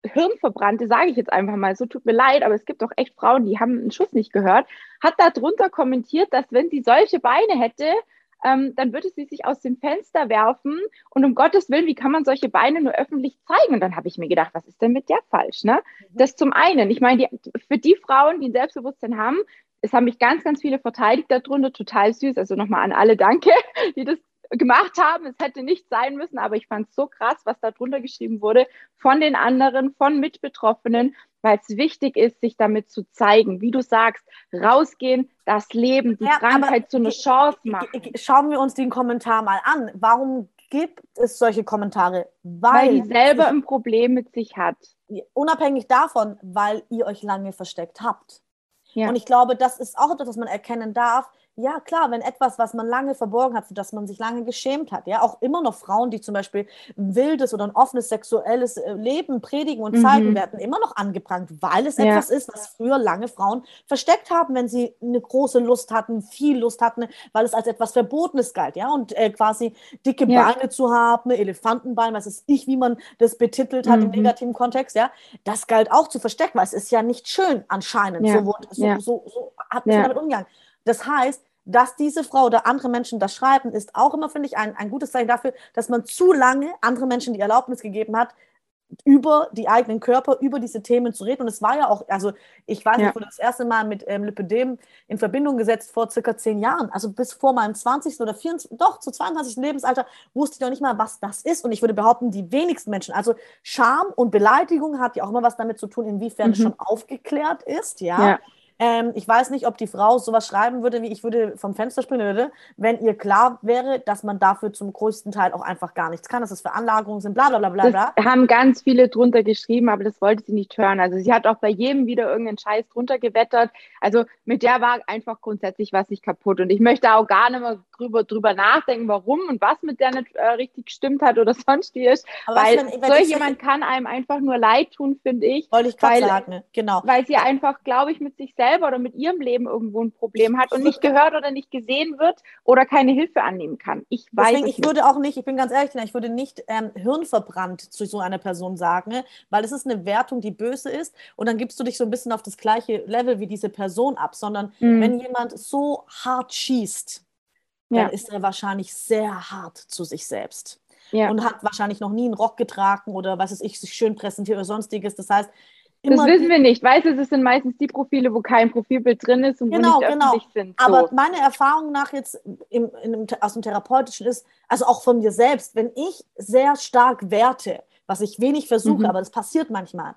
Hirnverbrannte, sage ich jetzt einfach mal, so tut mir leid, aber es gibt auch echt Frauen, die haben einen Schuss nicht gehört, hat darunter kommentiert, dass wenn sie solche Beine hätte, ähm, dann würde sie sich aus dem Fenster werfen und um Gottes Willen, wie kann man solche Beine nur öffentlich zeigen? Und dann habe ich mir gedacht, was ist denn mit der falsch? Ne? Mhm. Das zum einen. Ich meine, für die Frauen, die ein Selbstbewusstsein haben, es haben mich ganz, ganz viele verteidigt darunter, total süß. Also nochmal an alle Danke, die das gemacht haben. Es hätte nicht sein müssen, aber ich fand es so krass, was da drunter geschrieben wurde von den anderen, von Mitbetroffenen, weil es wichtig ist, sich damit zu zeigen. Wie du sagst, rausgehen, das Leben, die ja, Krankheit zu einer Chance machen. Schauen wir uns den Kommentar mal an. Warum gibt es solche Kommentare? Weil, weil die selber ein Problem mit sich hat. Unabhängig davon, weil ihr euch lange versteckt habt. Ja. Und ich glaube, das ist auch etwas, was man erkennen darf ja, klar, wenn etwas, was man lange verborgen hat, für das man sich lange geschämt hat, ja, auch immer noch Frauen, die zum Beispiel ein wildes oder ein offenes sexuelles äh, Leben predigen und zeigen, mhm. werden immer noch angeprangt, weil es ja. etwas ist, was früher lange Frauen versteckt haben, wenn sie eine große Lust hatten, viel Lust hatten, weil es als etwas Verbotenes galt, ja, und äh, quasi dicke ja. Beine zu haben, Elefantenbein, was ist ich, wie man das betitelt hat mhm. im negativen Kontext, ja, das galt auch zu verstecken, weil es ist ja nicht schön anscheinend, ja. so, so, so, so, hat man damit umgegangen. Das heißt, dass diese Frau oder andere Menschen das schreiben, ist auch immer, finde ich, ein, ein gutes Zeichen dafür, dass man zu lange andere Menschen die Erlaubnis gegeben hat, über die eigenen Körper, über diese Themen zu reden. Und es war ja auch, also ich weiß ja. ich wurde das erste Mal mit ähm, Lipidem in Verbindung gesetzt vor circa zehn Jahren. Also bis vor meinem 20. oder 24, doch zu 22. Lebenshalter wusste ich noch nicht mal, was das ist. Und ich würde behaupten, die wenigsten Menschen. Also Scham und Beleidigung hat ja auch immer was damit zu tun, inwiefern mhm. es schon aufgeklärt ist. ja. ja. Ähm, ich weiß nicht, ob die Frau sowas schreiben würde, wie ich würde vom Fenster springen würde, wenn ihr klar wäre, dass man dafür zum größten Teil auch einfach gar nichts kann, dass es Veranlagerungen sind, bla bla bla bla. bla. Das haben ganz viele drunter geschrieben, aber das wollte sie nicht hören. Also sie hat auch bei jedem wieder irgendeinen Scheiß drunter gewettert. Also mit der war einfach grundsätzlich was nicht kaputt. Und ich möchte auch gar nicht mehr drüber, drüber nachdenken, warum und was mit der nicht äh, richtig gestimmt hat oder sonst wie ist. Aber weil wenn, wenn so jemand kann einem einfach nur leid tun, finde ich. Wollte ich gerade sagen, genau. Weil sie einfach, glaube ich, mit sich selber oder mit ihrem Leben irgendwo ein Problem hat und nicht gehört oder nicht gesehen wird oder keine Hilfe annehmen kann. Ich weiß Deswegen, ich würde auch nicht, ich bin ganz ehrlich, ich würde nicht ähm, hirnverbrannt zu so einer Person sagen, weil es ist eine Wertung, die böse ist und dann gibst du dich so ein bisschen auf das gleiche Level wie diese Person ab, sondern mhm. wenn jemand so hart schießt, dann ja. ist er wahrscheinlich sehr hart zu sich selbst. Ja. Und hat wahrscheinlich noch nie einen Rock getragen oder was weiß ich, sich schön präsentiert oder sonstiges. Das heißt, das wissen wir nicht. Weißt du, es sind meistens die Profile, wo kein Profilbild drin ist und genau, wo nicht genau. öffentlich sind. So. Aber meine Erfahrung nach jetzt im, im, aus dem Therapeutischen ist, also auch von mir selbst, wenn ich sehr stark werte, was ich wenig versuche, mhm. aber das passiert manchmal,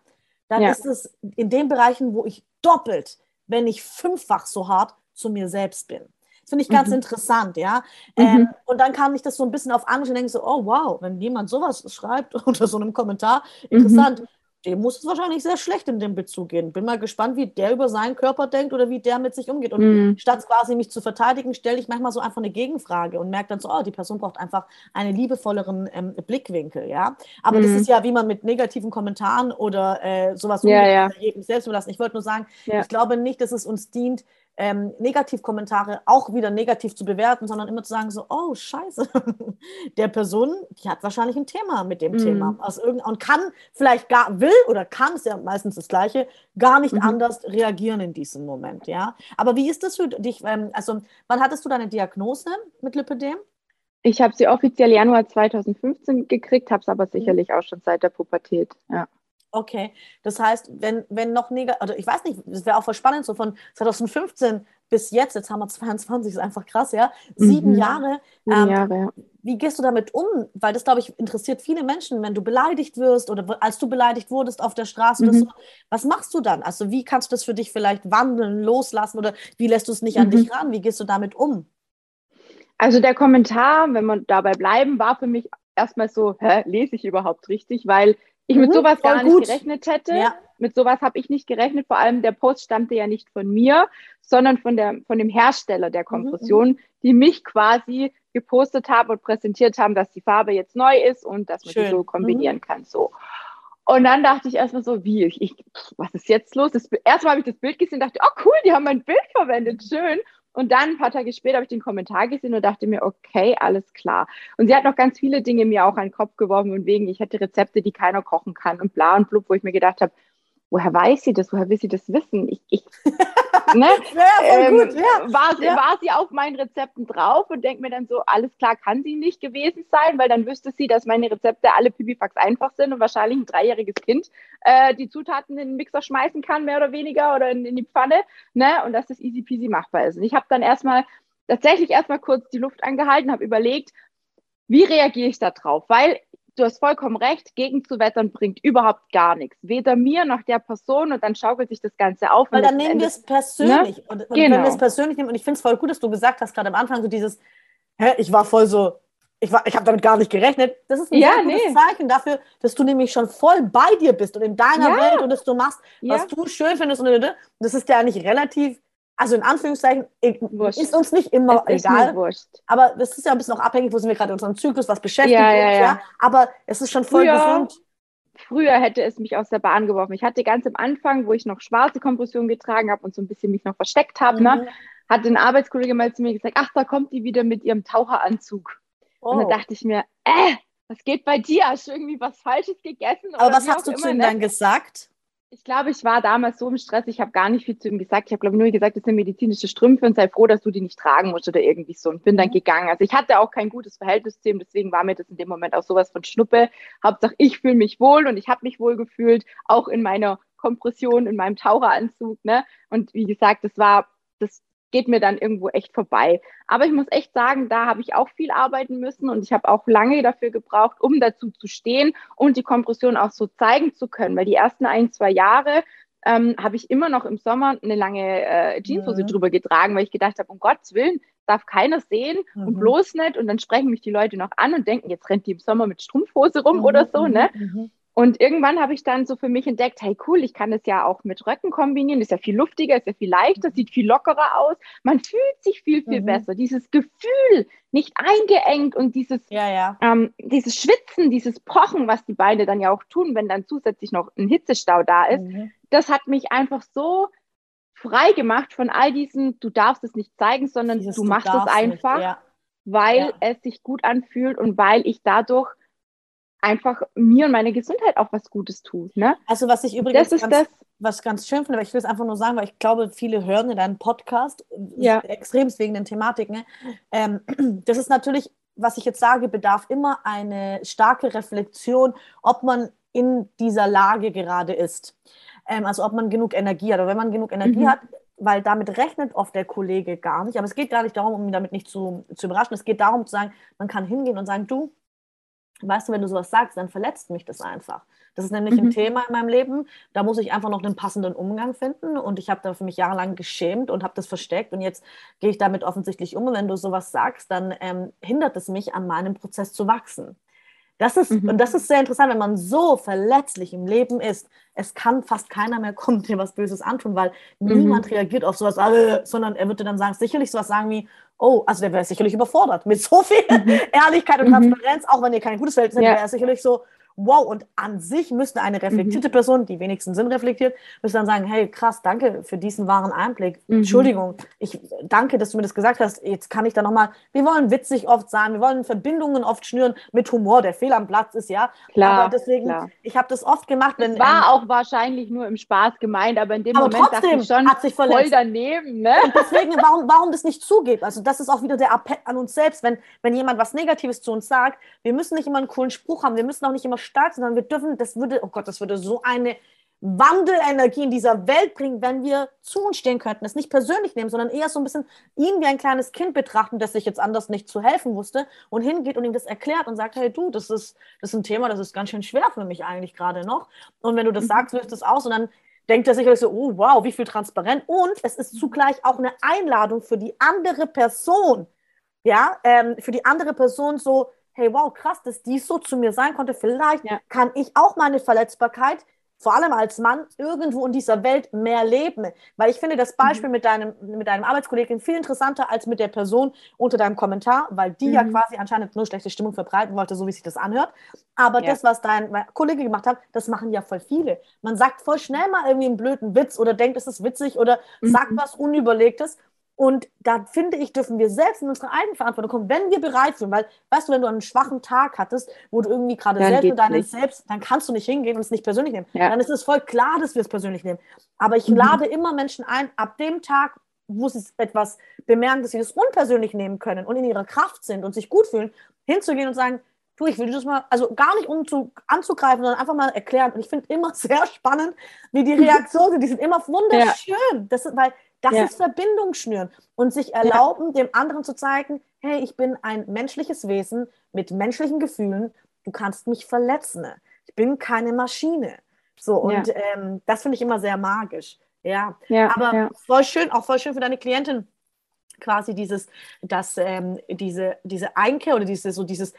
dann ja. ist es in den Bereichen, wo ich doppelt, wenn nicht fünffach so hart zu mir selbst bin. Das finde ich ganz mhm. interessant, ja. Mhm. Ähm, und dann kam ich das so ein bisschen auf Angst und denke so, oh wow, wenn jemand sowas schreibt unter so einem Kommentar, mhm. interessant. Mhm dem muss es wahrscheinlich sehr schlecht in dem Bezug gehen. Bin mal gespannt, wie der über seinen Körper denkt oder wie der mit sich umgeht. Und mhm. statt quasi mich zu verteidigen, stelle ich manchmal so einfach eine Gegenfrage und merke dann so, oh, die Person braucht einfach einen liebevolleren ähm, Blickwinkel, ja. Aber mhm. das ist ja, wie man mit negativen Kommentaren oder äh, sowas ja, ja. jedem selbst überlassen. Ich wollte nur sagen, ja. ich glaube nicht, dass es uns dient, ähm, Negativkommentare auch wieder negativ zu bewerten, sondern immer zu sagen so, oh scheiße, der Person, die hat wahrscheinlich ein Thema mit dem mhm. Thema aus und kann vielleicht gar, will oder kann, ist ja meistens das Gleiche, gar nicht mhm. anders reagieren in diesem Moment, ja. Aber wie ist das für dich, ähm, also wann hattest du deine Diagnose mit Lipidem? Ich habe sie offiziell Januar 2015 gekriegt, habe es aber mhm. sicherlich auch schon seit der Pubertät, ja. Okay, das heißt, wenn, wenn noch negativ, also ich weiß nicht, das wäre auch voll spannend, so von 2015 bis jetzt, jetzt haben wir 22, ist einfach krass, ja, sieben mhm. Jahre. Sieben ähm, Jahre ja. Wie gehst du damit um? Weil das, glaube ich, interessiert viele Menschen, wenn du beleidigt wirst oder als du beleidigt wurdest auf der Straße mhm. so, was machst du dann? Also wie kannst du das für dich vielleicht wandeln, loslassen oder wie lässt du es nicht an mhm. dich ran? Wie gehst du damit um? Also der Kommentar, wenn wir dabei bleiben, war für mich erstmal so, hä, lese ich überhaupt richtig? Weil ich mit mhm, sowas gar nicht gut. gerechnet hätte. Ja. Mit sowas habe ich nicht gerechnet. Vor allem der Post stammte ja nicht von mir, sondern von, der, von dem Hersteller der mhm, Kompression, mhm. die mich quasi gepostet haben und präsentiert haben, dass die Farbe jetzt neu ist und dass man Schön. die so kombinieren mhm. kann. So. Und dann dachte ich erstmal so, wie, ich, was ist jetzt los? Das, erstmal habe ich das Bild gesehen und dachte, oh cool, die haben mein Bild verwendet, schön. Und dann ein paar Tage später habe ich den Kommentar gesehen und dachte mir, okay, alles klar. Und sie hat noch ganz viele Dinge mir auch an den Kopf geworfen und wegen, ich hätte Rezepte, die keiner kochen kann und bla und blub, wo ich mir gedacht habe, woher weiß sie das? Woher will sie das wissen? Ich, ich ne? ja, ähm, gut, ja. War, sie, ja. war sie auf meinen Rezepten drauf und denkt mir dann so, alles klar, kann sie nicht gewesen sein, weil dann wüsste sie, dass meine Rezepte alle pipifax einfach sind und wahrscheinlich ein dreijähriges Kind äh, die Zutaten in den Mixer schmeißen kann, mehr oder weniger, oder in, in die Pfanne, ne? Und dass das easy peasy machbar ist. Und ich habe dann erstmal tatsächlich erstmal kurz die Luft angehalten, habe überlegt, wie reagiere ich da drauf? Weil du hast vollkommen recht, gegenzuwettern bringt überhaupt gar nichts. Weder mir noch der Person und dann schaukelt sich das Ganze auf. Weil dann nehmen wir es persönlich. Ne? Und, und genau. wenn wir genau. es persönlich nehmen, und ich finde es voll gut, dass du gesagt hast, gerade am Anfang, so dieses, hä, ich war voll so, ich, ich habe damit gar nicht gerechnet. Das ist ein ja, sehr gutes nee. Zeichen dafür, dass du nämlich schon voll bei dir bist und in deiner ja. Welt und dass du machst, was ja. du schön findest. Und das ist ja eigentlich relativ also in Anführungszeichen, wurscht. ist uns nicht immer es egal. Aber das ist ja ein bisschen auch abhängig, wo sind wir gerade in unserem Zyklus, was beschäftigt ja, uns, ja, ja. Aber es ist schon voll früher, gesund. Früher hätte es mich aus der Bahn geworfen. Ich hatte ganz am Anfang, wo ich noch schwarze Kompression getragen habe und so ein bisschen mich noch versteckt habe, ne, mhm. ne, hat ein Arbeitskollege mal zu mir gesagt, ach, da kommt die wieder mit ihrem Taucheranzug. Oh. Und dann dachte ich mir, äh, was geht bei dir? Hast du irgendwie was Falsches gegessen? Aber was hast du zu ihm ne? dann gesagt? Ich glaube, ich war damals so im Stress, ich habe gar nicht viel zu ihm gesagt. Ich habe, glaube ich, nur gesagt, das sind medizinische Strümpfe und sei froh, dass du die nicht tragen musst oder irgendwie so und bin dann mhm. gegangen. Also ich hatte auch kein gutes Verhältnis zu ihm, deswegen war mir das in dem Moment auch sowas von Schnuppe. Hauptsache, ich fühle mich wohl und ich habe mich wohl gefühlt, auch in meiner Kompression, in meinem Taucheranzug. Ne? Und wie gesagt, das war, das geht mir dann irgendwo echt vorbei. Aber ich muss echt sagen, da habe ich auch viel arbeiten müssen und ich habe auch lange dafür gebraucht, um dazu zu stehen und die Kompression auch so zeigen zu können, weil die ersten ein, zwei Jahre ähm, habe ich immer noch im Sommer eine lange äh, Jeanshose mhm. drüber getragen, weil ich gedacht habe, um Gottes Willen, darf keiner sehen mhm. und bloß nicht. Und dann sprechen mich die Leute noch an und denken, jetzt rennt die im Sommer mit Strumpfhose rum mhm. oder so, ne? Mhm. mhm. Und irgendwann habe ich dann so für mich entdeckt, hey cool, ich kann das ja auch mit Röcken kombinieren, ist ja viel luftiger, ist ja viel leichter, sieht viel lockerer aus. Man fühlt sich viel, viel mhm. besser. Dieses Gefühl, nicht eingeengt und dieses, ja, ja. Ähm, dieses Schwitzen, dieses Pochen, was die Beine dann ja auch tun, wenn dann zusätzlich noch ein Hitzestau da ist, mhm. das hat mich einfach so frei gemacht von all diesen, du darfst es nicht zeigen, sondern dieses, du machst es einfach, nicht, ja. weil es sich gut anfühlt und weil ich dadurch einfach mir und meine Gesundheit auch was Gutes tut. Ne? Also was ich übrigens das ganz, was ganz schön finde, aber ich will es einfach nur sagen, weil ich glaube, viele hören in deinem Podcast ja. extremst wegen den Thematiken. Ähm, das ist natürlich, was ich jetzt sage, bedarf immer eine starke Reflexion, ob man in dieser Lage gerade ist. Ähm, also ob man genug Energie hat. Aber wenn man genug Energie mhm. hat, weil damit rechnet oft der Kollege gar nicht. Aber es geht gar nicht darum, um ihn damit nicht zu, zu überraschen. Es geht darum zu sagen, man kann hingehen und sagen, du, weißt du, wenn du sowas sagst, dann verletzt mich das einfach. Das ist nämlich mhm. ein Thema in meinem Leben. Da muss ich einfach noch einen passenden Umgang finden. Und ich habe da für mich jahrelang geschämt und habe das versteckt. Und jetzt gehe ich damit offensichtlich um. Und wenn du sowas sagst, dann ähm, hindert es mich an meinem Prozess zu wachsen. Das ist, mhm. Und das ist sehr interessant, wenn man so verletzlich im Leben ist. Es kann fast keiner mehr kommen, dir was Böses antun, weil mhm. niemand reagiert auf sowas, äh, sondern er würde dann sagen, sicherlich sowas sagen wie, oh, also der wäre sicherlich überfordert mit so viel mhm. Ehrlichkeit und mhm. Transparenz, auch wenn ihr kein gutes Verhältnis habt, ja. wäre er sicherlich so, wow, und an sich müsste eine reflektierte mhm. Person, die wenigsten sind reflektiert, müsste dann sagen, hey, krass, danke für diesen wahren Einblick. Mhm. Entschuldigung, ich danke, dass du mir das gesagt hast. Jetzt kann ich da nochmal, wir wollen witzig oft sein, wir wollen Verbindungen oft schnüren mit Humor, der Fehl am Platz ist, ja. Klar, aber deswegen, klar. ich habe das oft gemacht. Wenn, es war ähm, auch wahrscheinlich nur im Spaß gemeint, aber in dem aber Moment trotzdem dachte schon hat sich voll daneben. Ne? Und deswegen, warum, warum das nicht zugeht? Also das ist auch wieder der Appell an uns selbst, wenn, wenn jemand was Negatives zu uns sagt, wir müssen nicht immer einen coolen Spruch haben, wir müssen auch nicht immer stark, sondern wir dürfen das würde, oh Gott, das würde so eine Wandelenergie in dieser Welt bringen, wenn wir zu uns stehen könnten, es nicht persönlich nehmen, sondern eher so ein bisschen ihn wie ein kleines Kind betrachten, das sich jetzt anders nicht zu helfen wusste und hingeht und ihm das erklärt und sagt, hey du, das ist, das ist ein Thema, das ist ganz schön schwer für mich eigentlich gerade noch. Und wenn du das mhm. sagst, löst es aus und dann denkt er sicherlich so, oh wow, wie viel transparent. Und es ist zugleich auch eine Einladung für die andere Person, ja, ähm, für die andere Person so, hey, wow, krass, dass dies so zu mir sein konnte. Vielleicht ja. kann ich auch meine Verletzbarkeit vor allem als Mann, irgendwo in dieser Welt mehr leben. Weil ich finde das mhm. Beispiel mhm. mit, deinem, mit deinem Arbeitskollegen viel interessanter als mit der Person unter deinem Kommentar, weil die mhm. ja quasi anscheinend nur schlechte Stimmung verbreiten wollte, so wie sich das anhört. Aber ja. das, was dein Kollege gemacht hat, das machen ja voll viele. Man sagt voll schnell mal irgendwie einen blöden Witz oder denkt, es ist witzig oder mhm. sagt was Unüberlegtes und da finde ich, dürfen wir selbst in unsere Eigenverantwortung kommen, wenn wir bereit sind. Weil, weißt du, wenn du einen schwachen Tag hattest, wo du irgendwie gerade selbst mit deinem Selbst, dann kannst du nicht hingehen und es nicht persönlich nehmen. Ja. Dann ist es voll klar, dass wir es persönlich nehmen. Aber ich mhm. lade immer Menschen ein, ab dem Tag, wo sie etwas bemerken, dass sie das unpersönlich nehmen können und in ihrer Kraft sind und sich gut fühlen, hinzugehen und sagen, du, ich will das mal, also gar nicht um zu, anzugreifen, sondern einfach mal erklären. Und ich finde immer sehr spannend, wie die Reaktionen sind. Die sind immer wunderschön. Ja. Das ist, weil das ja. ist Verbindung schnüren und sich erlauben, ja. dem anderen zu zeigen, hey, ich bin ein menschliches Wesen mit menschlichen Gefühlen. Du kannst mich verletzen. Ich bin keine Maschine. So, und ja. ähm, das finde ich immer sehr magisch. Ja, aber voll schön, auch voll schön für deine Klientin, quasi dieses, dass ähm, diese, diese Einkehr oder dieses, so dieses,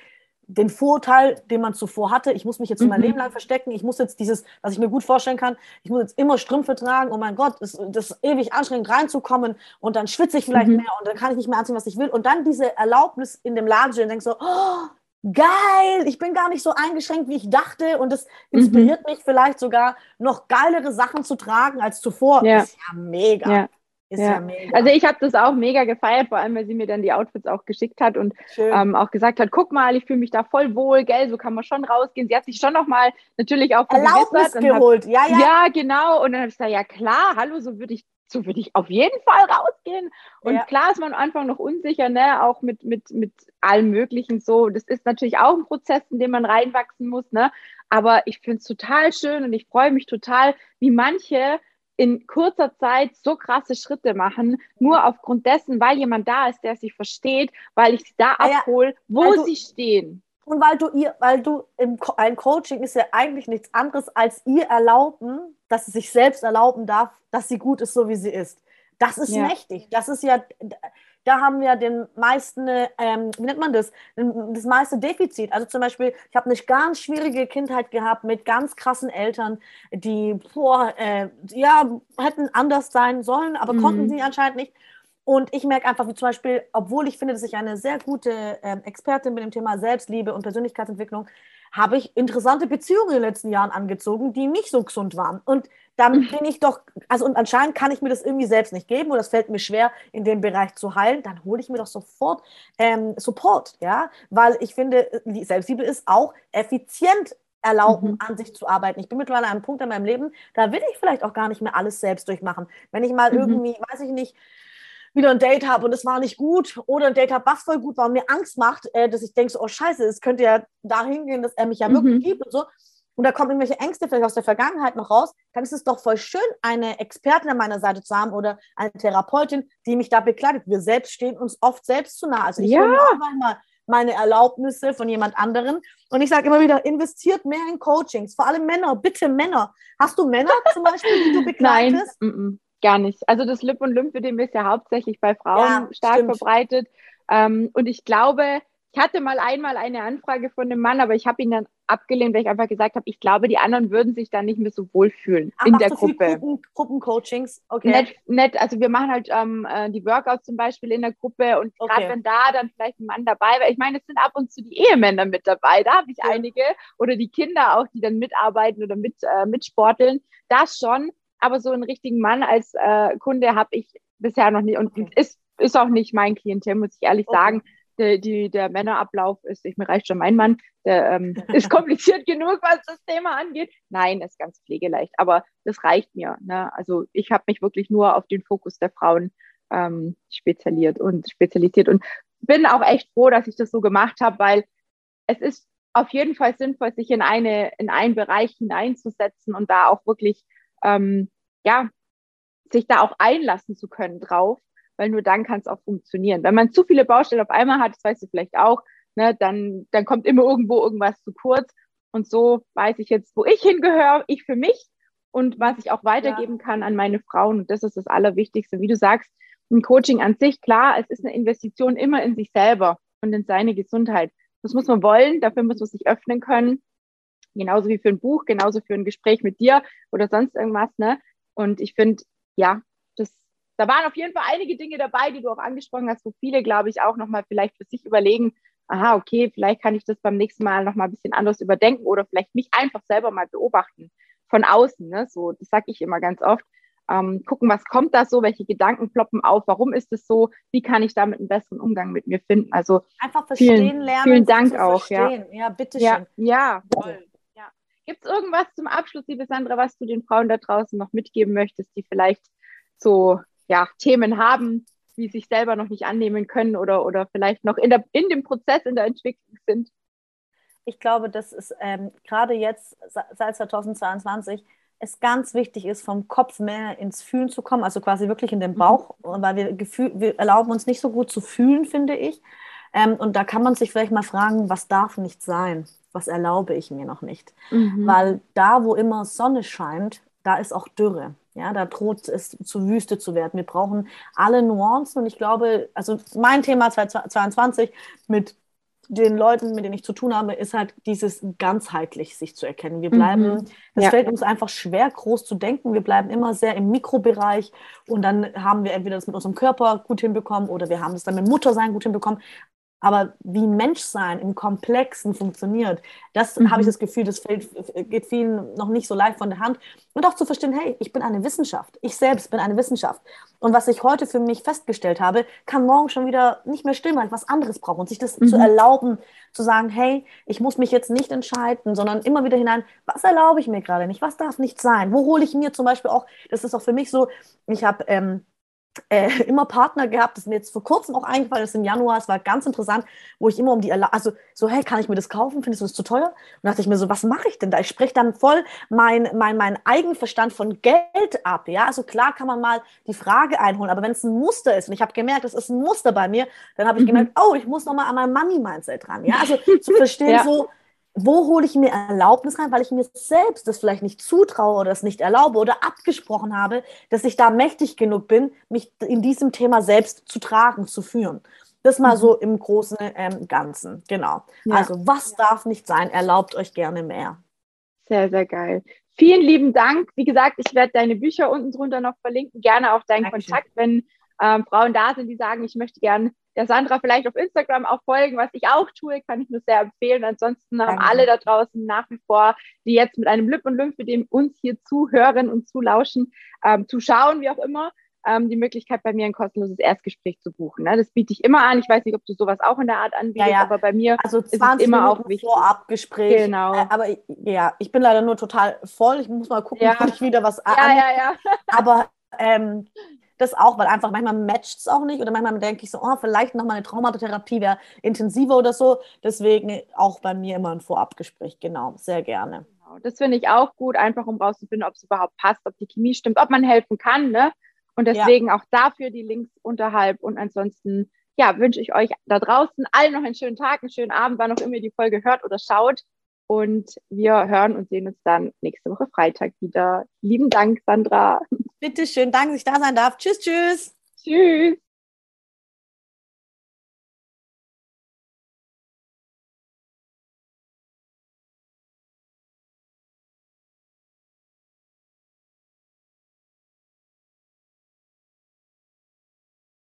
den Vorurteil, den man zuvor hatte, ich muss mich jetzt mhm. mein Leben lang verstecken, ich muss jetzt dieses, was ich mir gut vorstellen kann, ich muss jetzt immer Strümpfe tragen, oh mein Gott, das, das ist ewig anstrengend reinzukommen und dann schwitze ich vielleicht mhm. mehr und dann kann ich nicht mehr anziehen, was ich will und dann diese Erlaubnis in dem Laden stehen und denkst so, oh, geil, ich bin gar nicht so eingeschränkt, wie ich dachte und das inspiriert mhm. mich vielleicht sogar noch geilere Sachen zu tragen als zuvor. Ja. Ist ja mega. Ja. Ist ja. ja mega. Also ich habe das auch mega gefeiert, vor allem, weil sie mir dann die Outfits auch geschickt hat und ähm, auch gesagt hat, guck mal, ich fühle mich da voll wohl, gell, so kann man schon rausgehen. Sie hat sich schon nochmal natürlich auch Erlaubnis geholt, hab, ja, ja. Ja, genau. Und dann habe ich gesagt, ja klar, hallo, so würde ich so würde ich auf jeden Fall rausgehen. Und ja. klar ist man am Anfang noch unsicher, ne, auch mit, mit, mit allem Möglichen so. Das ist natürlich auch ein Prozess, in dem man reinwachsen muss, ne. Aber ich finde es total schön und ich freue mich total, wie manche in kurzer Zeit so krasse Schritte machen, nur aufgrund dessen, weil jemand da ist, der sie versteht, weil ich sie da ah ja, abhole, wo du, sie stehen. Und weil du ihr, weil du im ein Coaching ist ja eigentlich nichts anderes als ihr erlauben, dass sie sich selbst erlauben darf, dass sie gut ist, so wie sie ist. Das ist ja. mächtig. Das ist ja, da haben wir den meisten, ähm, wie nennt man das, das meiste Defizit. Also zum Beispiel, ich habe eine ganz schwierige Kindheit gehabt mit ganz krassen Eltern, die, boah, äh, ja, hätten anders sein sollen, aber mhm. konnten sie anscheinend nicht. Und ich merke einfach, wie zum Beispiel, obwohl ich finde, dass ich eine sehr gute ähm, Expertin bin im Thema Selbstliebe und Persönlichkeitsentwicklung, habe ich interessante Beziehungen in den letzten Jahren angezogen, die nicht so gesund waren. Und dann mhm. bin ich doch, also und anscheinend kann ich mir das irgendwie selbst nicht geben oder es fällt mir schwer, in dem Bereich zu heilen, dann hole ich mir doch sofort ähm, Support, ja, weil ich finde, die Selbstliebe ist auch effizient erlauben, mhm. an sich zu arbeiten. Ich bin mittlerweile an einem Punkt in meinem Leben, da will ich vielleicht auch gar nicht mehr alles selbst durchmachen. Wenn ich mal mhm. irgendwie, weiß ich nicht, wieder ein Date habe und es war nicht gut oder ein Date habe, was voll gut war und mir Angst macht, äh, dass ich denke, so, oh scheiße, es könnte ja dahin gehen, dass er mich ja wirklich mhm. liebt und so, und da kommen irgendwelche Ängste vielleicht aus der Vergangenheit noch raus, dann ist es doch voll schön, eine Expertin an meiner Seite zu haben oder eine Therapeutin, die mich da begleitet. Wir selbst stehen uns oft selbst zu nah. Also ich ja. auch manchmal meine Erlaubnisse von jemand anderen. Und ich sage immer wieder, investiert mehr in Coachings, vor allem Männer, bitte Männer. Hast du Männer zum Beispiel, die du begleitest? Nein, m -m, gar nicht. Also das Lip- und Lymphedem ist ja hauptsächlich bei Frauen ja, stark stimmt. verbreitet. Ähm, und ich glaube, ich hatte mal einmal eine Anfrage von einem Mann, aber ich habe ihn dann abgelehnt, weil ich einfach gesagt habe, ich glaube, die anderen würden sich da nicht mehr so wohlfühlen Ach, in der Gruppe. Gruppen, Gruppencoachings, okay. Nett, nett, also wir machen halt ähm, äh, die Workouts zum Beispiel in der Gruppe und okay. gerade wenn da dann vielleicht ein Mann dabei wäre, ich meine, es sind ab und zu die Ehemänner mit dabei, da habe ich ja. einige oder die Kinder auch, die dann mitarbeiten oder mit, äh, mitsporteln, das schon, aber so einen richtigen Mann als äh, Kunde habe ich bisher noch nicht und okay. ist, ist auch nicht mein Klientel, muss ich ehrlich okay. sagen der, die, der Männerablauf ist, ich, mir reicht schon mein Mann, der ähm, ist kompliziert genug, was das Thema angeht. Nein, ist ganz pflegeleicht, aber das reicht mir. Ne? Also ich habe mich wirklich nur auf den Fokus der Frauen ähm, spezialisiert und spezialisiert und bin auch echt froh, dass ich das so gemacht habe, weil es ist auf jeden Fall sinnvoll, sich in eine in einen Bereich hineinzusetzen und da auch wirklich ähm, ja sich da auch einlassen zu können drauf weil nur dann kann es auch funktionieren. Wenn man zu viele Baustellen auf einmal hat, das weißt du vielleicht auch, ne, dann, dann kommt immer irgendwo irgendwas zu kurz. Und so weiß ich jetzt, wo ich hingehöre, ich für mich und was ich auch weitergeben ja. kann an meine Frauen. Und das ist das Allerwichtigste. Wie du sagst, ein Coaching an sich, klar, es ist eine Investition immer in sich selber und in seine Gesundheit. Das muss man wollen, dafür muss man sich öffnen können. Genauso wie für ein Buch, genauso für ein Gespräch mit dir oder sonst irgendwas. Ne? Und ich finde, ja, das, da waren auf jeden Fall einige Dinge dabei, die du auch angesprochen hast, wo viele, glaube ich, auch nochmal vielleicht für sich überlegen, aha, okay, vielleicht kann ich das beim nächsten Mal nochmal ein bisschen anders überdenken oder vielleicht mich einfach selber mal beobachten von außen. Ne? So, das sage ich immer ganz oft. Ähm, gucken, was kommt da so, welche Gedanken ploppen auf, warum ist es so, wie kann ich damit einen besseren Umgang mit mir finden. Also einfach verstehen vielen, lernen. Vielen Dank auch. Verstehen. Ja, ja bitte ja, Ja, voll. Ja. Gibt es irgendwas zum Abschluss, liebe Sandra, was du den Frauen da draußen noch mitgeben möchtest, die vielleicht so ja, Themen haben, die sich selber noch nicht annehmen können oder, oder vielleicht noch in, der, in dem Prozess, in der Entwicklung sind? Ich glaube, dass es ähm, gerade jetzt, seit 2022, es ganz wichtig ist, vom Kopf mehr ins Fühlen zu kommen, also quasi wirklich in den mhm. Bauch, mhm. weil wir, Gefühl, wir erlauben uns nicht so gut zu fühlen, finde ich. Ähm, und da kann man sich vielleicht mal fragen, was darf nicht sein? Was erlaube ich mir noch nicht? Mhm. Weil da, wo immer Sonne scheint, da ist auch Dürre. Ja, da droht es zu Wüste zu werden. Wir brauchen alle Nuancen und ich glaube, also mein Thema 2022 mit den Leuten, mit denen ich zu tun habe, ist halt dieses ganzheitlich sich zu erkennen. Wir bleiben, mhm. es ja. fällt uns einfach schwer, groß zu denken. Wir bleiben immer sehr im Mikrobereich und dann haben wir entweder das mit unserem Körper gut hinbekommen oder wir haben es dann mit Muttersein gut hinbekommen. Aber wie Menschsein im Komplexen funktioniert, das mhm. habe ich das Gefühl, das fällt, geht vielen noch nicht so leicht von der Hand. Und auch zu verstehen, hey, ich bin eine Wissenschaft. Ich selbst bin eine Wissenschaft. Und was ich heute für mich festgestellt habe, kann morgen schon wieder nicht mehr stimmen, weil ich was anderes brauche. Und sich das mhm. zu erlauben, zu sagen, hey, ich muss mich jetzt nicht entscheiden, sondern immer wieder hinein, was erlaube ich mir gerade nicht? Was darf nicht sein? Wo hole ich mir zum Beispiel auch, das ist auch für mich so, ich habe... Ähm, äh, immer Partner gehabt, das ist mir jetzt vor kurzem auch eingefallen, das ist im Januar, es war ganz interessant, wo ich immer um die, Erla also so, hey, kann ich mir das kaufen, findest du das zu teuer? Und dachte ich mir so, was mache ich denn da? Ich spreche dann voll mein, mein, mein Eigenverstand von Geld ab, ja, also klar kann man mal die Frage einholen, aber wenn es ein Muster ist und ich habe gemerkt, das ist ein Muster bei mir, dann habe ich mhm. gemerkt, oh, ich muss nochmal an mein Money-Mindset ran, ja, also zu verstehen ja. so, wo hole ich mir Erlaubnis rein, weil ich mir selbst das vielleicht nicht zutraue oder das nicht erlaube oder abgesprochen habe, dass ich da mächtig genug bin, mich in diesem Thema selbst zu tragen, zu führen. Das mal mhm. so im großen ähm, Ganzen. Genau. Ja. Also, was darf nicht sein? Erlaubt euch gerne mehr. Sehr, sehr geil. Vielen lieben Dank. Wie gesagt, ich werde deine Bücher unten drunter noch verlinken. Gerne auch deinen Dankeschön. Kontakt, wenn ähm, Frauen da sind, die sagen, ich möchte gerne der Sandra vielleicht auf Instagram auch folgen, was ich auch tue, kann ich nur sehr empfehlen. Ansonsten haben alle da draußen nach wie vor, die jetzt mit einem Lip und Lymph, dem uns hier zuhören und zulauschen, ähm, zuschauen, wie auch immer, ähm, die Möglichkeit, bei mir ein kostenloses Erstgespräch zu buchen. Ne? Das biete ich immer an. Ich weiß nicht, ob du sowas auch in der Art anbietest, ja, ja. aber bei mir also ist es immer Minuten auch wichtig. Vorabgespräch. Genau. Äh, aber ja, ich bin leider nur total voll. Ich muss mal gucken, ja. ob ich wieder was ja, an. Ja, ja. aber ähm, das auch, weil einfach manchmal matcht es auch nicht oder manchmal denke ich so, oh, vielleicht nochmal eine Traumatherapie wäre intensiver oder so. Deswegen auch bei mir immer ein Vorabgespräch, genau, sehr gerne. Genau, das finde ich auch gut, einfach um rauszufinden, ob es überhaupt passt, ob die Chemie stimmt, ob man helfen kann. Ne? Und deswegen ja. auch dafür die Links unterhalb. Und ansonsten, ja, wünsche ich euch da draußen allen noch einen schönen Tag, einen schönen Abend, wann auch immer ihr die Folge hört oder schaut. Und wir hören und sehen uns dann nächste Woche Freitag wieder. Lieben Dank, Sandra. Bitte schön, danke, dass ich da sein darf. Tschüss, tschüss. Tschüss.